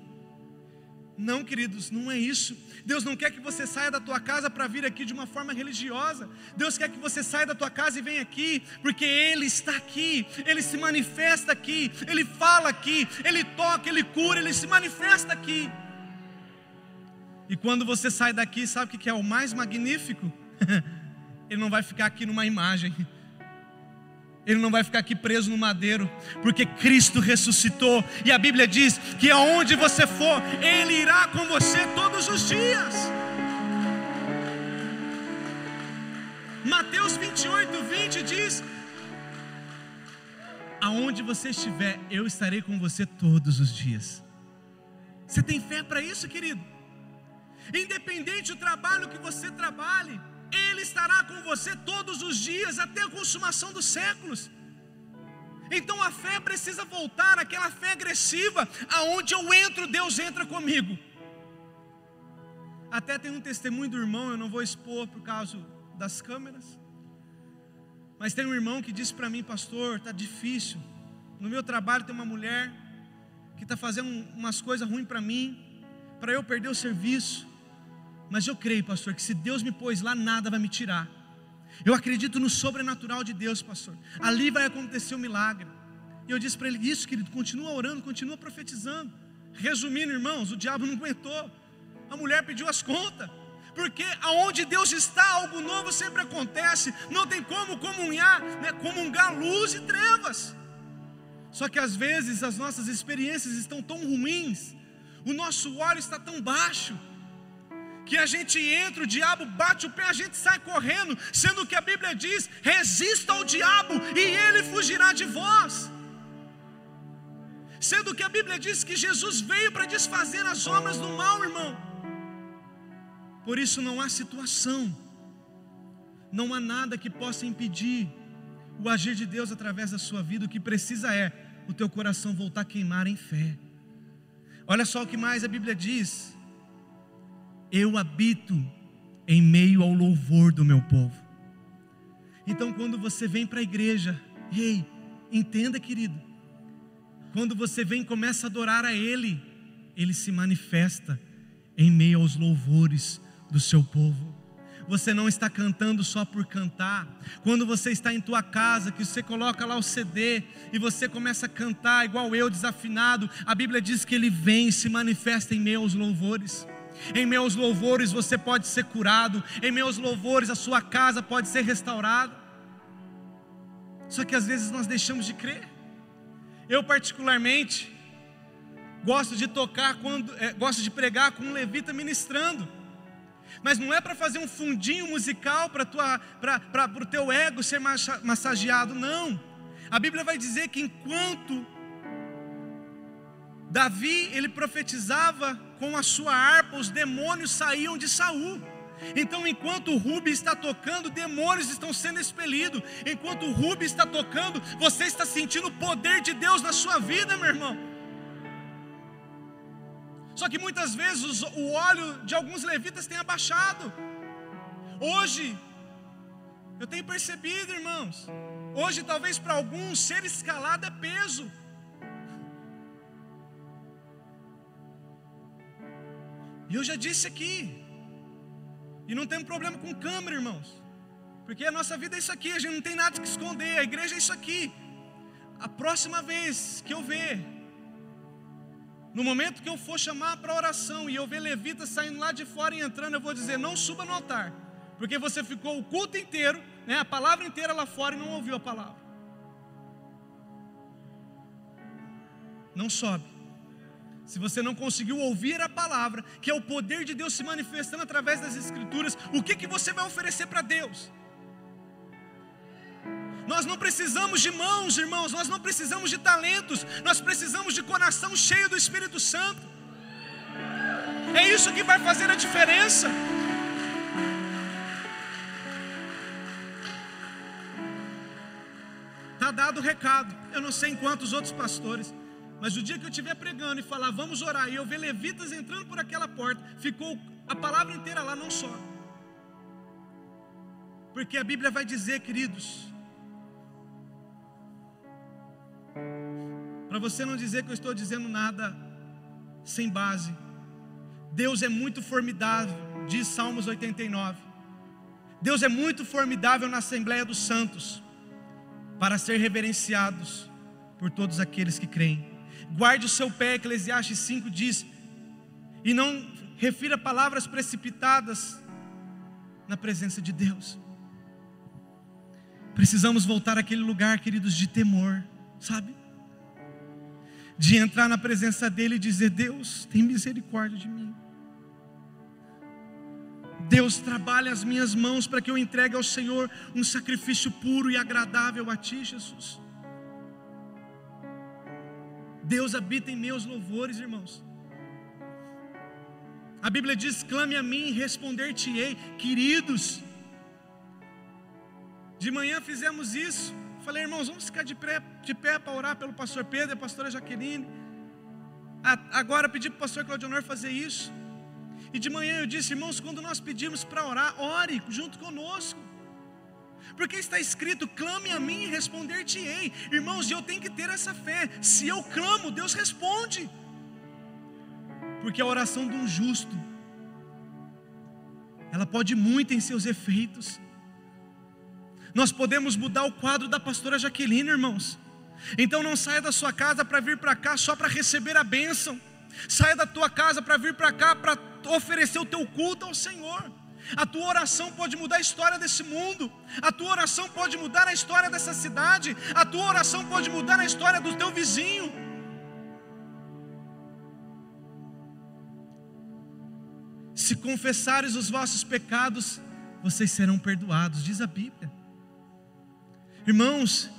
Não, queridos, não é isso. Deus não quer que você saia da tua casa para vir aqui de uma forma religiosa. Deus quer que você saia da tua casa e venha aqui, porque Ele está aqui, Ele se manifesta aqui, Ele fala aqui, Ele toca, Ele cura, Ele se manifesta aqui. E quando você sai daqui, sabe o que é o mais magnífico? Ele não vai ficar aqui numa imagem. Ele não vai ficar aqui preso no madeiro, porque Cristo ressuscitou, e a Bíblia diz que aonde você for, Ele irá com você todos os dias. Mateus 28, 20 diz: Aonde você estiver, eu estarei com você todos os dias. Você tem fé para isso, querido? Independente do trabalho que você trabalhe, Ele estará com você todos os dias até a consumação dos séculos. Então a fé precisa voltar àquela fé agressiva, aonde eu entro, Deus entra comigo. Até tem um testemunho do irmão, eu não vou expor por causa das câmeras. Mas tem um irmão que disse para mim, pastor, está difícil. No meu trabalho tem uma mulher que está fazendo umas coisas ruins para mim, para eu perder o serviço. Mas eu creio, pastor, que se Deus me pôs lá, nada vai me tirar. Eu acredito no sobrenatural de Deus, pastor. Ali vai acontecer o um milagre. E eu disse para ele: Isso, querido, continua orando, continua profetizando. Resumindo, irmãos, o diabo não aguentou. A mulher pediu as contas. Porque aonde Deus está, algo novo sempre acontece. Não tem como comunhar, né, comungar luz e trevas. Só que às vezes as nossas experiências estão tão ruins, o nosso óleo está tão baixo, que a gente entra, o diabo bate o pé, a gente sai correndo, sendo que a Bíblia diz: resista ao diabo e ele fugirá de vós. Sendo que a Bíblia diz que Jesus veio para desfazer as obras do mal, irmão. Por isso não há situação, não há nada que possa impedir o agir de Deus através da sua vida. O que precisa é o teu coração voltar a queimar em fé. Olha só o que mais a Bíblia diz eu habito em meio ao louvor do meu povo. Então, quando você vem para a igreja, ei, entenda, querido, quando você vem e começa a adorar a Ele, Ele se manifesta em meio aos louvores do seu povo. Você não está cantando só por cantar. Quando você está em tua casa, que você coloca lá o CD e você começa a cantar igual eu, desafinado, a Bíblia diz que Ele vem e se manifesta em meio aos louvores. Em meus louvores você pode ser curado, em meus louvores a sua casa pode ser restaurada. Só que às vezes nós deixamos de crer. Eu particularmente gosto de tocar quando, é, gosto de pregar com um levita ministrando. Mas não é para fazer um fundinho musical para o teu ego ser massageado, não. A Bíblia vai dizer que enquanto Davi ele profetizava com a sua harpa, os demônios saíam de Saul. Então, enquanto o Rubi está tocando, demônios estão sendo expelidos. Enquanto o Rubi está tocando, você está sentindo o poder de Deus na sua vida, meu irmão. Só que muitas vezes o óleo de alguns levitas tem abaixado. Hoje, eu tenho percebido, irmãos, hoje talvez para alguns ser escalado é peso. E eu já disse aqui, e não tem problema com câmera, irmãos, porque a nossa vida é isso aqui, a gente não tem nada que esconder, a igreja é isso aqui. A próxima vez que eu ver, no momento que eu for chamar para oração e eu ver levitas saindo lá de fora e entrando, eu vou dizer: não suba no altar, porque você ficou o culto inteiro, né, a palavra inteira lá fora e não ouviu a palavra. Não sobe se você não conseguiu ouvir a palavra, que é o poder de Deus se manifestando através das Escrituras, o que, que você vai oferecer para Deus? Nós não precisamos de mãos, irmãos, nós não precisamos de talentos, nós precisamos de coração cheio do Espírito Santo. É isso que vai fazer a diferença. Está dado o recado. Eu não sei em quantos outros pastores. Mas o dia que eu estiver pregando e falar, vamos orar, e eu ver levitas entrando por aquela porta, ficou a palavra inteira lá, não só. Porque a Bíblia vai dizer, queridos, para você não dizer que eu estou dizendo nada sem base, Deus é muito formidável, diz Salmos 89. Deus é muito formidável na Assembleia dos Santos, para ser reverenciados por todos aqueles que creem. Guarde o seu pé, Eclesiastes 5 diz, e não refira palavras precipitadas na presença de Deus. Precisamos voltar àquele lugar, queridos, de temor, sabe? De entrar na presença dEle e dizer: Deus, tem misericórdia de mim. Deus, trabalha as minhas mãos para que eu entregue ao Senhor um sacrifício puro e agradável a Ti, Jesus. Deus habita em meus louvores, irmãos. A Bíblia diz: clame a mim responder-te-ei, queridos. De manhã fizemos isso. Falei, irmãos, vamos ficar de pé, de pé para orar pelo pastor Pedro e a pastora Jaqueline. Agora pedi para o pastor Claudionor fazer isso. E de manhã eu disse, irmãos, quando nós pedimos para orar, ore junto conosco. Porque está escrito: clame a mim e responder-te-ei. Irmãos, eu tenho que ter essa fé. Se eu clamo, Deus responde. Porque a oração de um justo, ela pode muito em seus efeitos. Nós podemos mudar o quadro da pastora Jaqueline, irmãos. Então não saia da sua casa para vir para cá só para receber a bênção. Saia da tua casa para vir para cá para oferecer o teu culto ao Senhor. A tua oração pode mudar a história desse mundo. A tua oração pode mudar a história dessa cidade. A tua oração pode mudar a história do teu vizinho. Se confessares os vossos pecados, vocês serão perdoados, diz a Bíblia. Irmãos,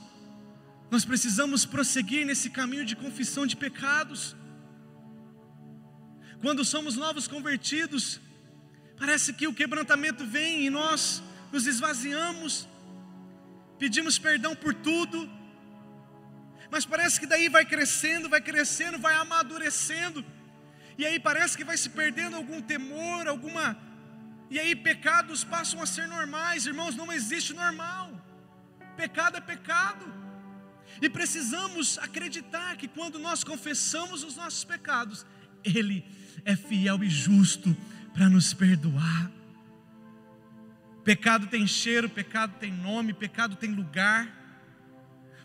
nós precisamos prosseguir nesse caminho de confissão de pecados. Quando somos novos convertidos, parece que o quebrantamento vem e nós nos esvaziamos, pedimos perdão por tudo, mas parece que daí vai crescendo, vai crescendo, vai amadurecendo e aí parece que vai se perdendo algum temor, alguma. E aí pecados passam a ser normais, irmãos, não existe normal. Pecado é pecado. E precisamos acreditar que quando nós confessamos os nossos pecados, Ele é fiel e justo para nos perdoar. Pecado tem cheiro, pecado tem nome, pecado tem lugar.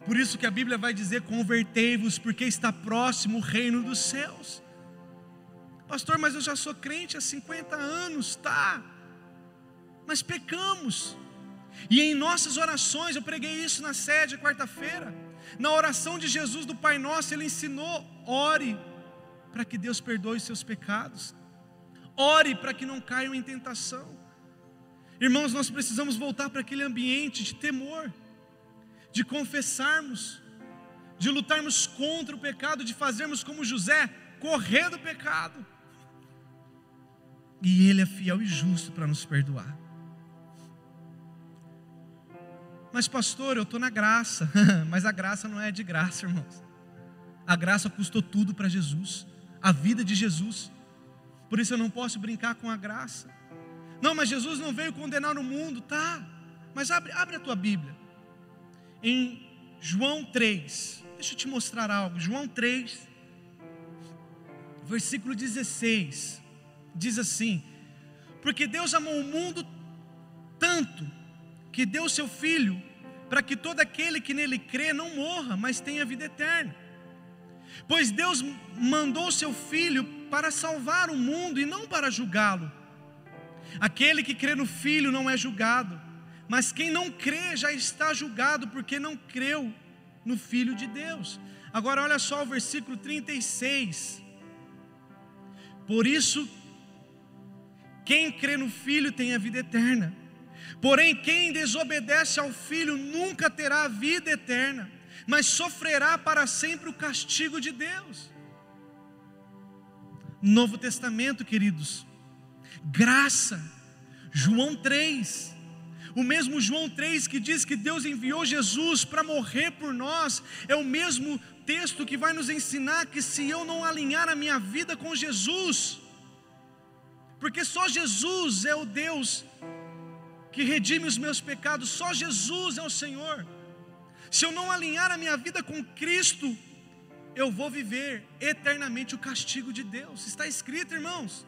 Por isso que a Bíblia vai dizer: convertei-vos, porque está próximo o reino dos céus. Pastor, mas eu já sou crente há 50 anos, tá? Mas pecamos. E em nossas orações, eu preguei isso na sede quarta-feira. Na oração de Jesus do Pai Nosso, ele ensinou: ore para que Deus perdoe os seus pecados. Ore para que não caiam em tentação. Irmãos, nós precisamos voltar para aquele ambiente de temor, de confessarmos, de lutarmos contra o pecado, de fazermos como José, correr do pecado. E Ele é fiel e justo para nos perdoar. Mas, pastor, eu estou na graça. Mas a graça não é de graça, irmãos. A graça custou tudo para Jesus, a vida de Jesus. Por isso eu não posso brincar com a graça. Não, mas Jesus não veio condenar o mundo, tá? Mas abre, abre a tua Bíblia. Em João 3, deixa eu te mostrar algo. João 3, versículo 16 diz assim: Porque Deus amou o mundo tanto que deu seu filho para que todo aquele que nele crê não morra, mas tenha vida eterna. Pois Deus mandou seu filho para salvar o mundo e não para julgá-lo. Aquele que crê no filho não é julgado, mas quem não crê já está julgado porque não creu no filho de Deus. Agora olha só o versículo 36. Por isso quem crê no Filho tem a vida eterna. Porém, quem desobedece ao Filho nunca terá a vida eterna, mas sofrerá para sempre o castigo de Deus. Novo Testamento, queridos, graça, João 3, o mesmo João 3 que diz que Deus enviou Jesus para morrer por nós, é o mesmo texto que vai nos ensinar que se eu não alinhar a minha vida com Jesus, porque só Jesus é o Deus que redime os meus pecados, só Jesus é o Senhor. Se eu não alinhar a minha vida com Cristo, eu vou viver eternamente o castigo de Deus. Está escrito, irmãos.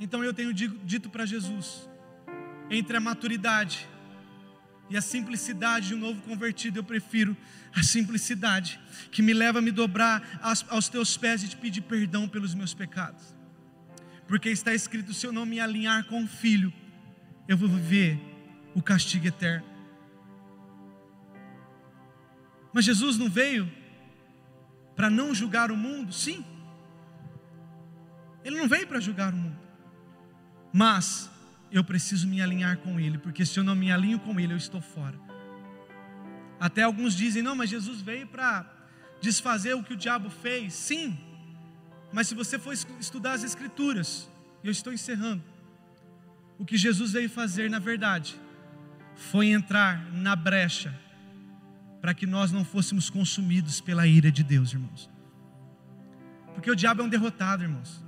Então eu tenho dito para Jesus: entre a maturidade e a simplicidade de um novo convertido, eu prefiro a simplicidade que me leva a me dobrar aos, teus pés e te pedir perdão pelos meus pecados. Porque está escrito: se eu não me alinhar com o filho, eu vou viver o castigo eterno. Mas Jesus não veio para não julgar o mundo? Sim. Ele não veio para julgar o mundo. Mas eu preciso me alinhar com Ele, porque se eu não me alinho com Ele, eu estou fora. Até alguns dizem: não, mas Jesus veio para desfazer o que o diabo fez. Sim, mas se você for estudar as Escrituras, eu estou encerrando, o que Jesus veio fazer, na verdade, foi entrar na brecha para que nós não fôssemos consumidos pela ira de Deus, irmãos. Porque o diabo é um derrotado, irmãos.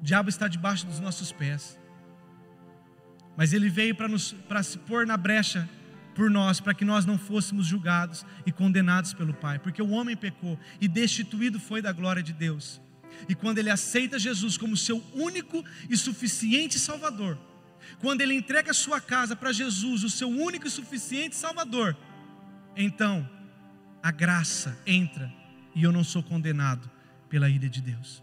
O diabo está debaixo dos nossos pés. Mas ele veio para se pôr na brecha por nós, para que nós não fôssemos julgados e condenados pelo Pai, porque o homem pecou e destituído foi da glória de Deus. E quando ele aceita Jesus como seu único e suficiente Salvador, quando ele entrega sua casa para Jesus, o seu único e suficiente Salvador, então a graça entra e eu não sou condenado pela ira de Deus.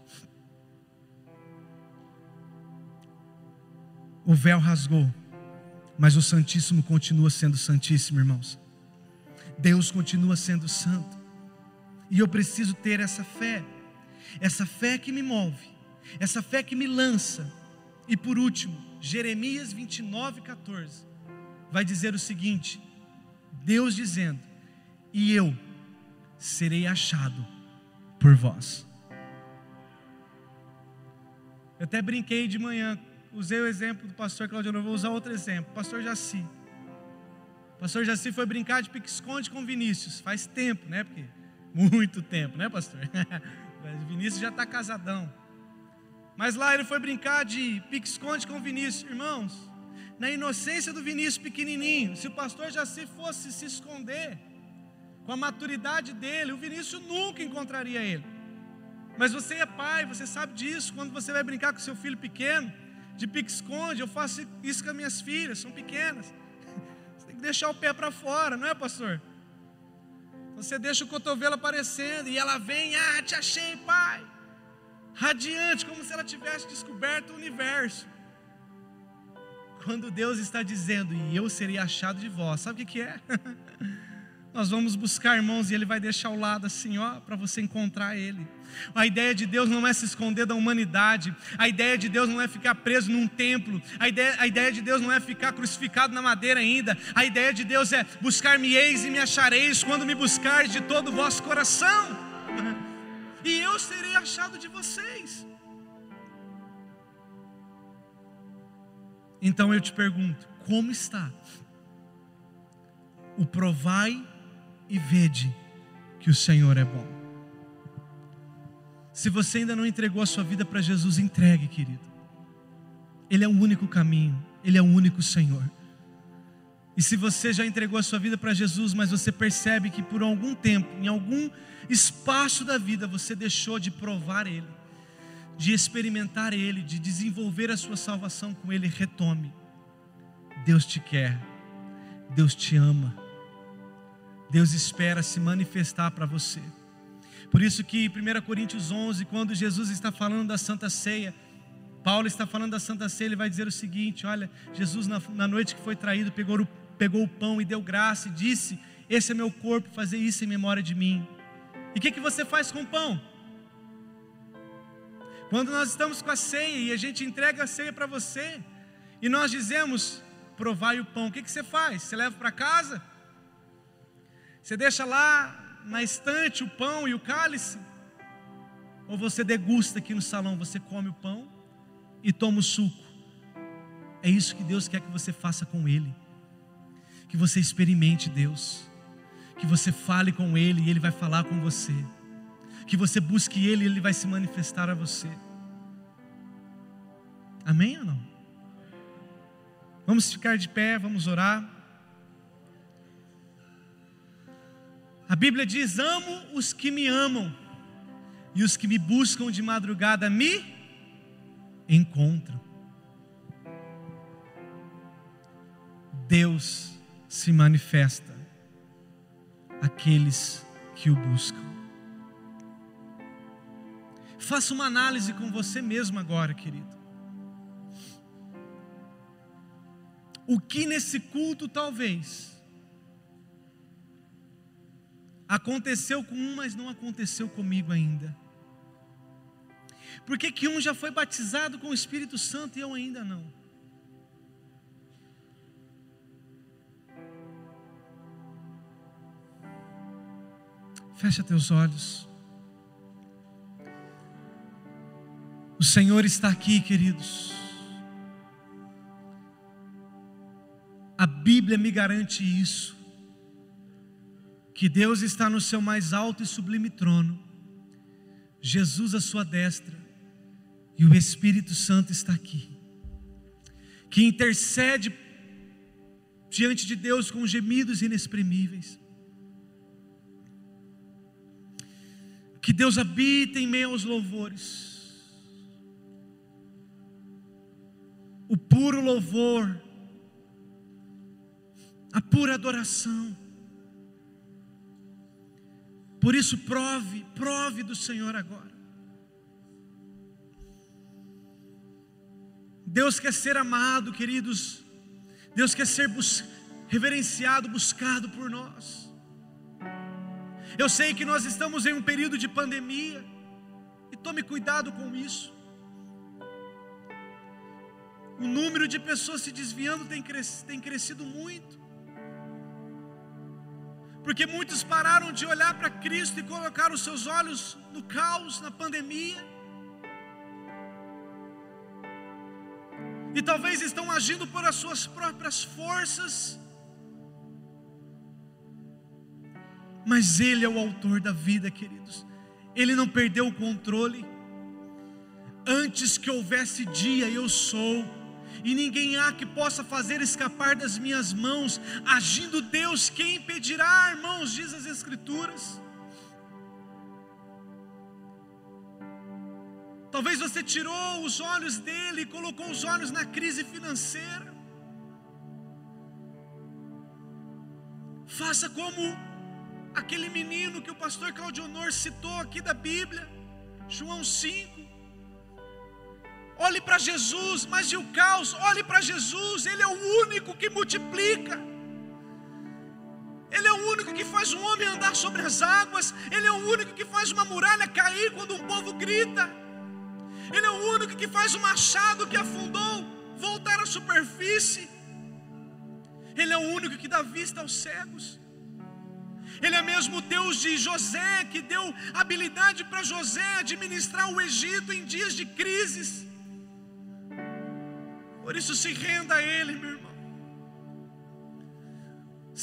O véu rasgou, mas o Santíssimo continua sendo Santíssimo, irmãos. Deus continua sendo santo. E eu preciso ter essa fé, essa fé que me move, essa fé que me lança. E por último, Jeremias 29, 14, vai dizer o seguinte: Deus dizendo, e eu serei achado por vós. Eu até brinquei de manhã usei o exemplo do pastor Claudio, eu vou usar outro exemplo, pastor Jaci. pastor Jaci foi brincar de pique-esconde com Vinícius, faz tempo, né? Porque muito tempo, né, pastor? Vinícius já está casadão. Mas lá ele foi brincar de pique-esconde com Vinícius, irmãos. Na inocência do Vinícius pequenininho, se o pastor Jaci fosse se esconder, com a maturidade dele, o Vinícius nunca encontraria ele. Mas você é pai, você sabe disso. Quando você vai brincar com seu filho pequeno, de pique-esconde, eu faço isso com as minhas filhas, são pequenas. Você tem que deixar o pé para fora, não é, pastor? Você deixa o cotovelo aparecendo e ela vem, ah, te achei, pai. Radiante, como se ela tivesse descoberto o universo. Quando Deus está dizendo, e eu serei achado de vós, sabe o que, que é? Nós vamos buscar irmãos e Ele vai deixar ao lado assim, ó, para você encontrar Ele. A ideia de Deus não é se esconder da humanidade. A ideia de Deus não é ficar preso num templo. A ideia, a ideia de Deus não é ficar crucificado na madeira ainda. A ideia de Deus é buscar-me-eis e me achareis quando me buscar de todo o vosso coração. E eu serei achado de vocês. Então eu te pergunto: como está o provai e vede que o Senhor é bom. Se você ainda não entregou a sua vida para Jesus, entregue, querido. Ele é o único caminho, Ele é o único Senhor. E se você já entregou a sua vida para Jesus, mas você percebe que por algum tempo, em algum espaço da vida, você deixou de provar Ele, de experimentar Ele, de desenvolver a sua salvação com Ele, retome. Deus te quer, Deus te ama, Deus espera se manifestar para você. Por isso que 1 Coríntios 11, quando Jesus está falando da Santa Ceia, Paulo está falando da Santa Ceia, ele vai dizer o seguinte: olha, Jesus na, na noite que foi traído pegou o, pegou o pão e deu graça e disse: Esse é meu corpo, fazer isso em memória de mim. E o que, que você faz com o pão? Quando nós estamos com a ceia e a gente entrega a ceia para você, e nós dizemos: provai o pão, o que, que você faz? Você leva para casa? Você deixa lá na estante o pão e o cálice? Ou você degusta aqui no salão, você come o pão e toma o suco? É isso que Deus quer que você faça com Ele. Que você experimente Deus. Que você fale com Ele e Ele vai falar com você. Que você busque Ele e Ele vai se manifestar a você. Amém ou não? Vamos ficar de pé, vamos orar. A Bíblia diz: Amo os que me amam, e os que me buscam de madrugada me encontram. Deus se manifesta aqueles que o buscam. Faça uma análise com você mesmo agora, querido. O que nesse culto talvez aconteceu com um, mas não aconteceu comigo ainda? Por que, que um já foi batizado com o Espírito Santo e eu ainda não? Fecha teus olhos. O Senhor está aqui, queridos. A Bíblia me garante isso. Que Deus está no seu mais alto e sublime trono, Jesus à sua destra, e o Espírito Santo está aqui, que intercede diante de Deus com gemidos inexprimíveis. Que Deus habita em meio aos louvores. O puro louvor a pura adoração. Por isso, prove, prove do Senhor agora. Deus quer ser amado, queridos. Deus quer ser bus reverenciado, buscado por nós. Eu sei que nós estamos em um período de pandemia, e tome cuidado com isso. O número de pessoas se desviando tem, cres tem crescido muito porque muitos pararam de olhar para Cristo e colocaram os seus olhos no caos, na pandemia. E talvez estão agindo por as suas próprias forças. Mas Ele é o autor da vida, queridos. Ele não perdeu o controle. Antes que houvesse dia, eu sou e ninguém há que possa fazer escapar das minhas mãos. Agindo Deus, quem impedirá, irmãos? Diz as Escrituras. Talvez você tirou os olhos dele e colocou os olhos na crise financeira. Faça como aquele menino que o pastor Claudionor citou aqui da Bíblia, João 5. Olhe para Jesus, mas e o caos? Olhe para Jesus, Ele é o único que multiplica. Ele é o único que faz um homem andar sobre as águas. Ele é o único que faz uma muralha cair quando um povo grita. Ele é o único que faz o machado que afundou voltar à superfície. Ele é o único que dá vista aos cegos. Ele é mesmo Deus de José, que deu habilidade para José administrar o Egito em dias de crises. Por isso se renda a Ele, meu irmão.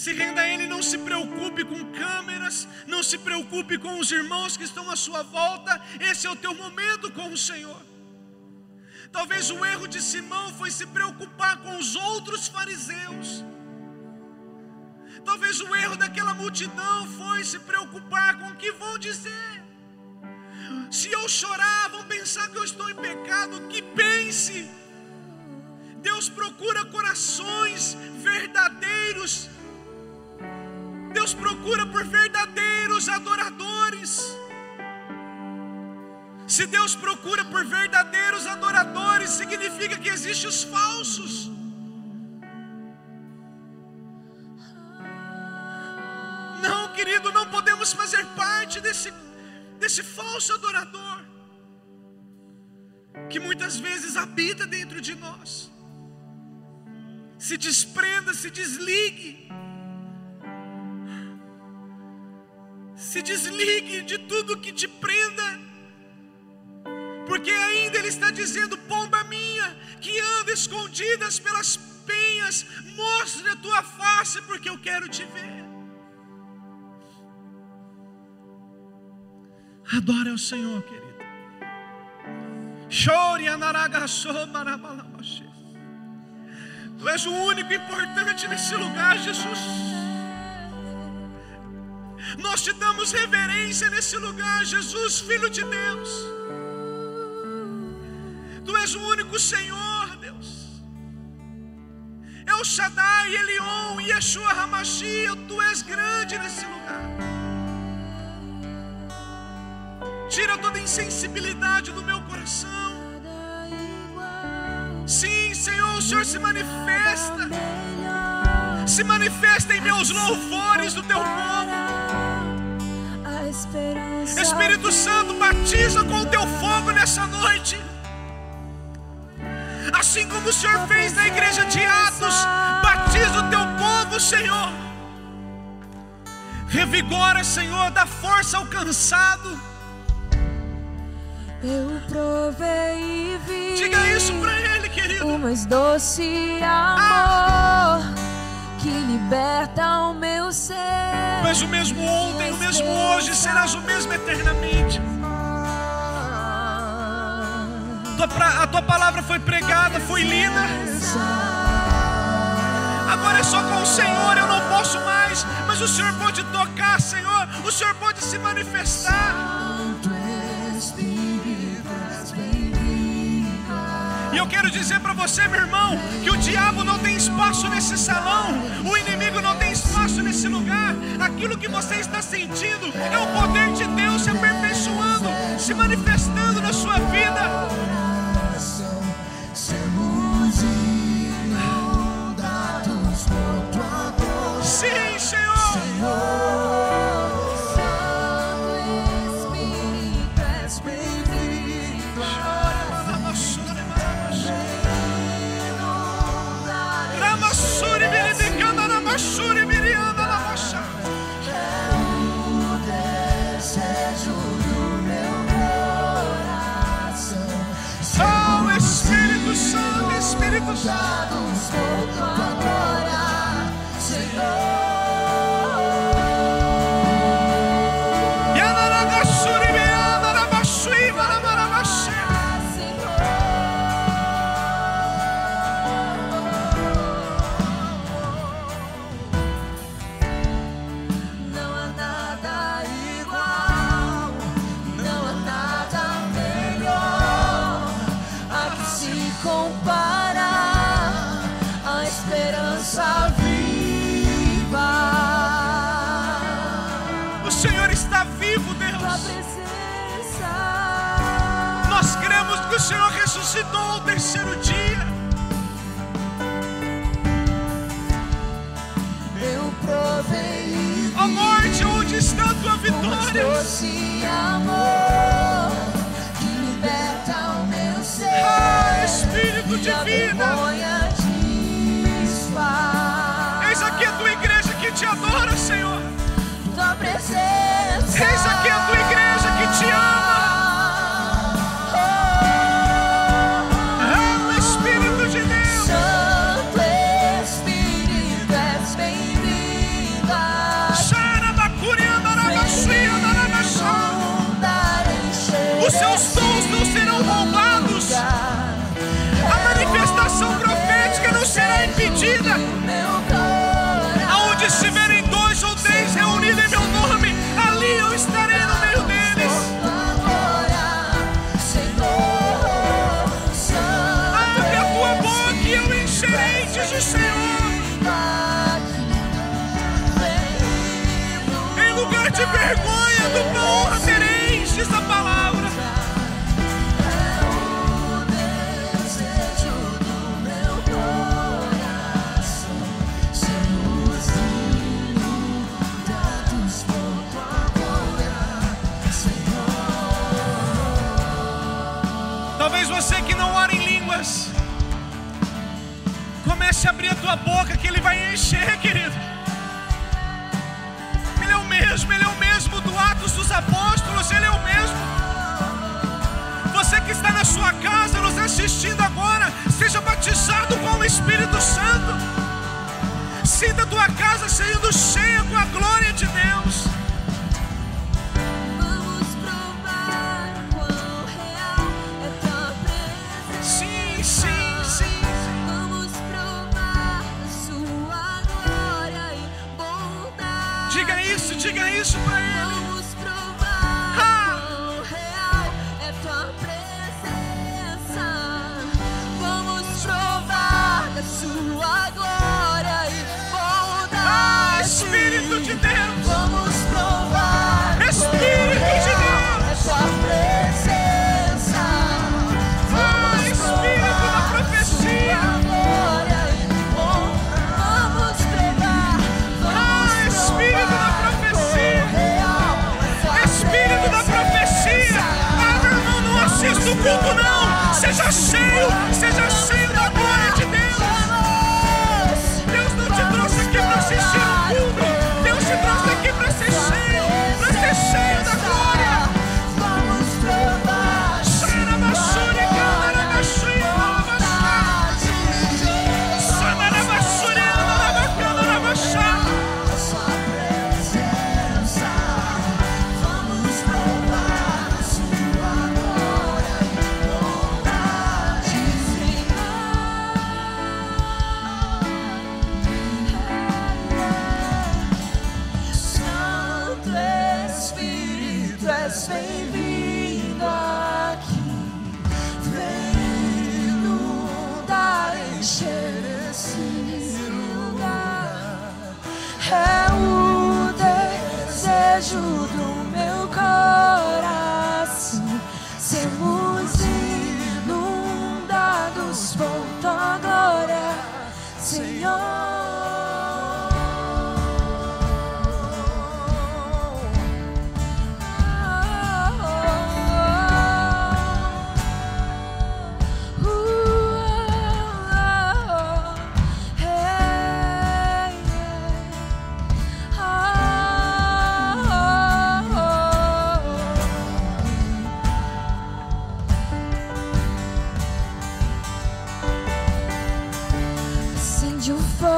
Se renda a Ele, não se preocupe com câmeras, não se preocupe com os irmãos que estão à sua volta. Esse é o teu momento com o Senhor. Talvez o erro de Simão foi se preocupar com os outros fariseus. Talvez o erro daquela multidão foi se preocupar com o que vão dizer. Se eu chorar, vão pensar que eu estou em pecado. Que pense Deus procura corações verdadeiros. Deus procura por verdadeiros adoradores. Se Deus procura por verdadeiros adoradores, significa que existem os falsos. Não, querido, não podemos fazer parte desse, desse falso adorador que muitas vezes habita dentro de nós se desprenda, se desligue. Se desligue de tudo que te prenda, porque ainda Ele está dizendo: pomba minha, que anda escondidas pelas penhas, mostre a tua face, porque eu quero te ver. Adore ao Senhor, querido. Chore anaragaçô marabalamaxê. Tu és o único importante nesse lugar, Jesus. Nós te damos reverência nesse lugar, Jesus, Filho de Deus. Tu és o único Senhor, Deus. É El Shaddai, Elion, Yeshua Hamashia, tu és grande nesse lugar. Tira toda insensibilidade do meu coração. Sim, Senhor, o Senhor se manifesta. Se manifesta em meus louvores do teu povo. Espírito Santo, batiza com o teu fogo nessa noite. Assim como o Senhor fez na igreja de Atos, batiza o teu povo, Senhor. Revigora, Senhor, dá força ao cansado. Eu provei e vi. Diga isso para ele, querido. O mais doce amor que liberta o meu ser. És o mesmo ontem, o mesmo hoje, serás o mesmo eternamente. Pra- A tua palavra foi pregada, foi lida. Agora é só com o Senhor, eu não posso mais. Mas o Senhor pode tocar, Senhor. O Senhor pode se manifestar. Quero dizer para você, meu irmão, que o diabo não tem espaço nesse salão, o inimigo não tem espaço nesse lugar. Aquilo que você está sentindo é o poder de Deus se aperfeiçoando, se manifestando na sua vida. Doce amor que liberta o meu ser. Ah, Espírito desfaz. Eis aqui a tua igreja que te adora, Senhor. Tua presença. Eis aqui a abrir a tua boca que Ele vai encher, querido. Ele é o mesmo, Ele é o mesmo do Atos dos Apóstolos, Ele é o mesmo. Você que está na sua casa, nos assistindo agora, seja batizado com o Espírito Santo. Sinta a tua casa sendo cheia com a glória de Deus. sua glória e bondade. Ah, Espírito de Deus, vamos provar. Espírito de Deus, é tua presença. Vamos ah, Espírito da profecia. Glória e bondade. Vamos pregar. Vamos ah, Espírito da profecia. Real, Espírito da profecia. Abra ah, a mão, não assista o culto, não. Seja cheio, seja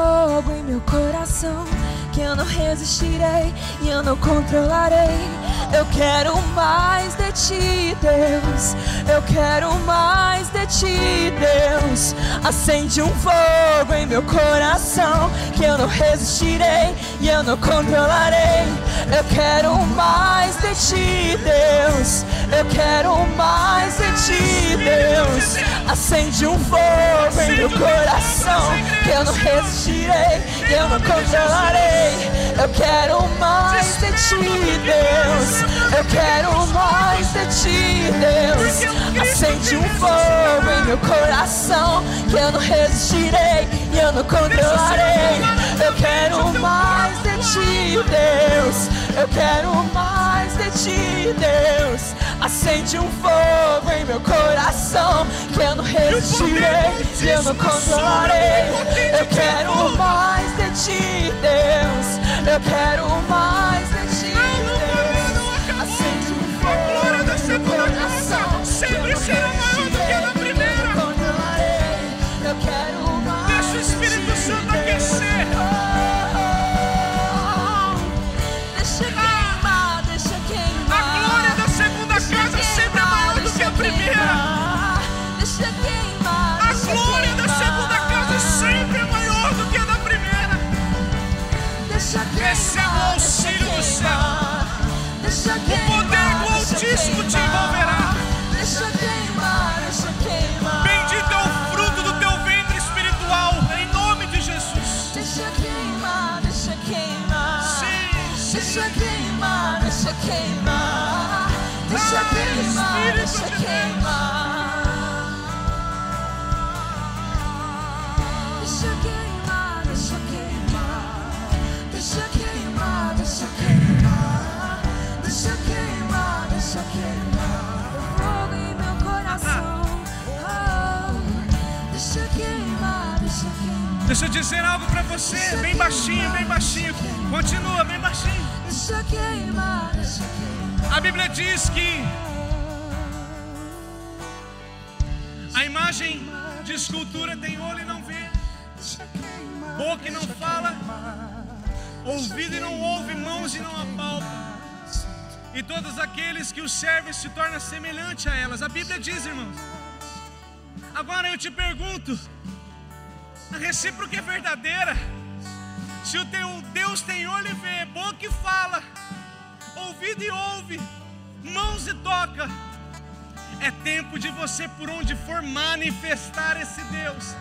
fogo em meu coração que eu não resistirei e eu não controlarei. Eu quero mais de ti, Deus. Eu quero mais de ti, Deus. Acende um fogo em meu coração que eu não resistirei e eu não controlarei. Eu quero mais de ti, Deus. Eu quero mais de ti, Deus. Acende um fogo em meu coração que eu não resistirei e eu não controlarei. Eu quero mais de ti, Deus. Eu quero mais de ti, Deus. Acende um fogo em meu coração que eu não resistirei e eu não controlarei. Eu quero mais de ti, Deus. Eu quero mais de Deus. Acende um fogo em meu coração que eu não resistirei e eu não controlarei. Eu quero mais de ti, Deus. Eu quero mais Deixa eu dizer algo pra você, bem baixinho, bem baixinho. Continua, bem baixinho. A Bíblia diz que a imagem de escultura tem olho e não vê, boca e não fala, ouvido e não ouve, mãos e não apalpa. E todos aqueles que o servem se tornam semelhante a elas. A Bíblia diz, irmãos. Agora eu te pergunto, a recíproca é verdadeira. Se o teu Deus tem olho e vê, boca e fala, ouvido e ouve, mãos e toca, é tempo de você, por onde for, manifestar esse Deus.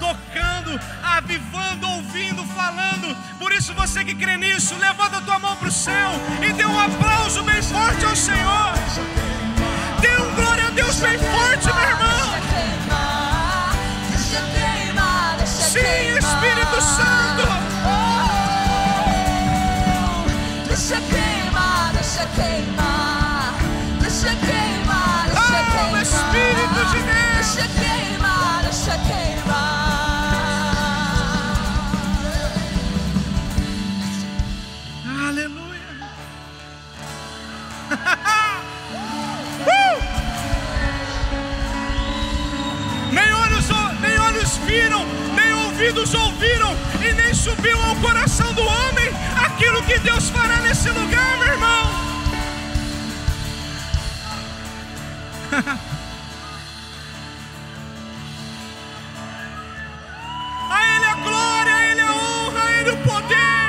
tocando, avivando, ouvindo, falando. Por isso, você que crê nisso, levanta a tua mão para o céu e dê um aplauso bem forte ao Senhor. Dê um glória a Deus bem forte, meu irmão. Espírito ouvidos ouviram e nem subiu ao coração do homem aquilo que Deus fará nesse lugar, meu irmão. a Ele a glória, a Ele a honra, a Ele é o poder.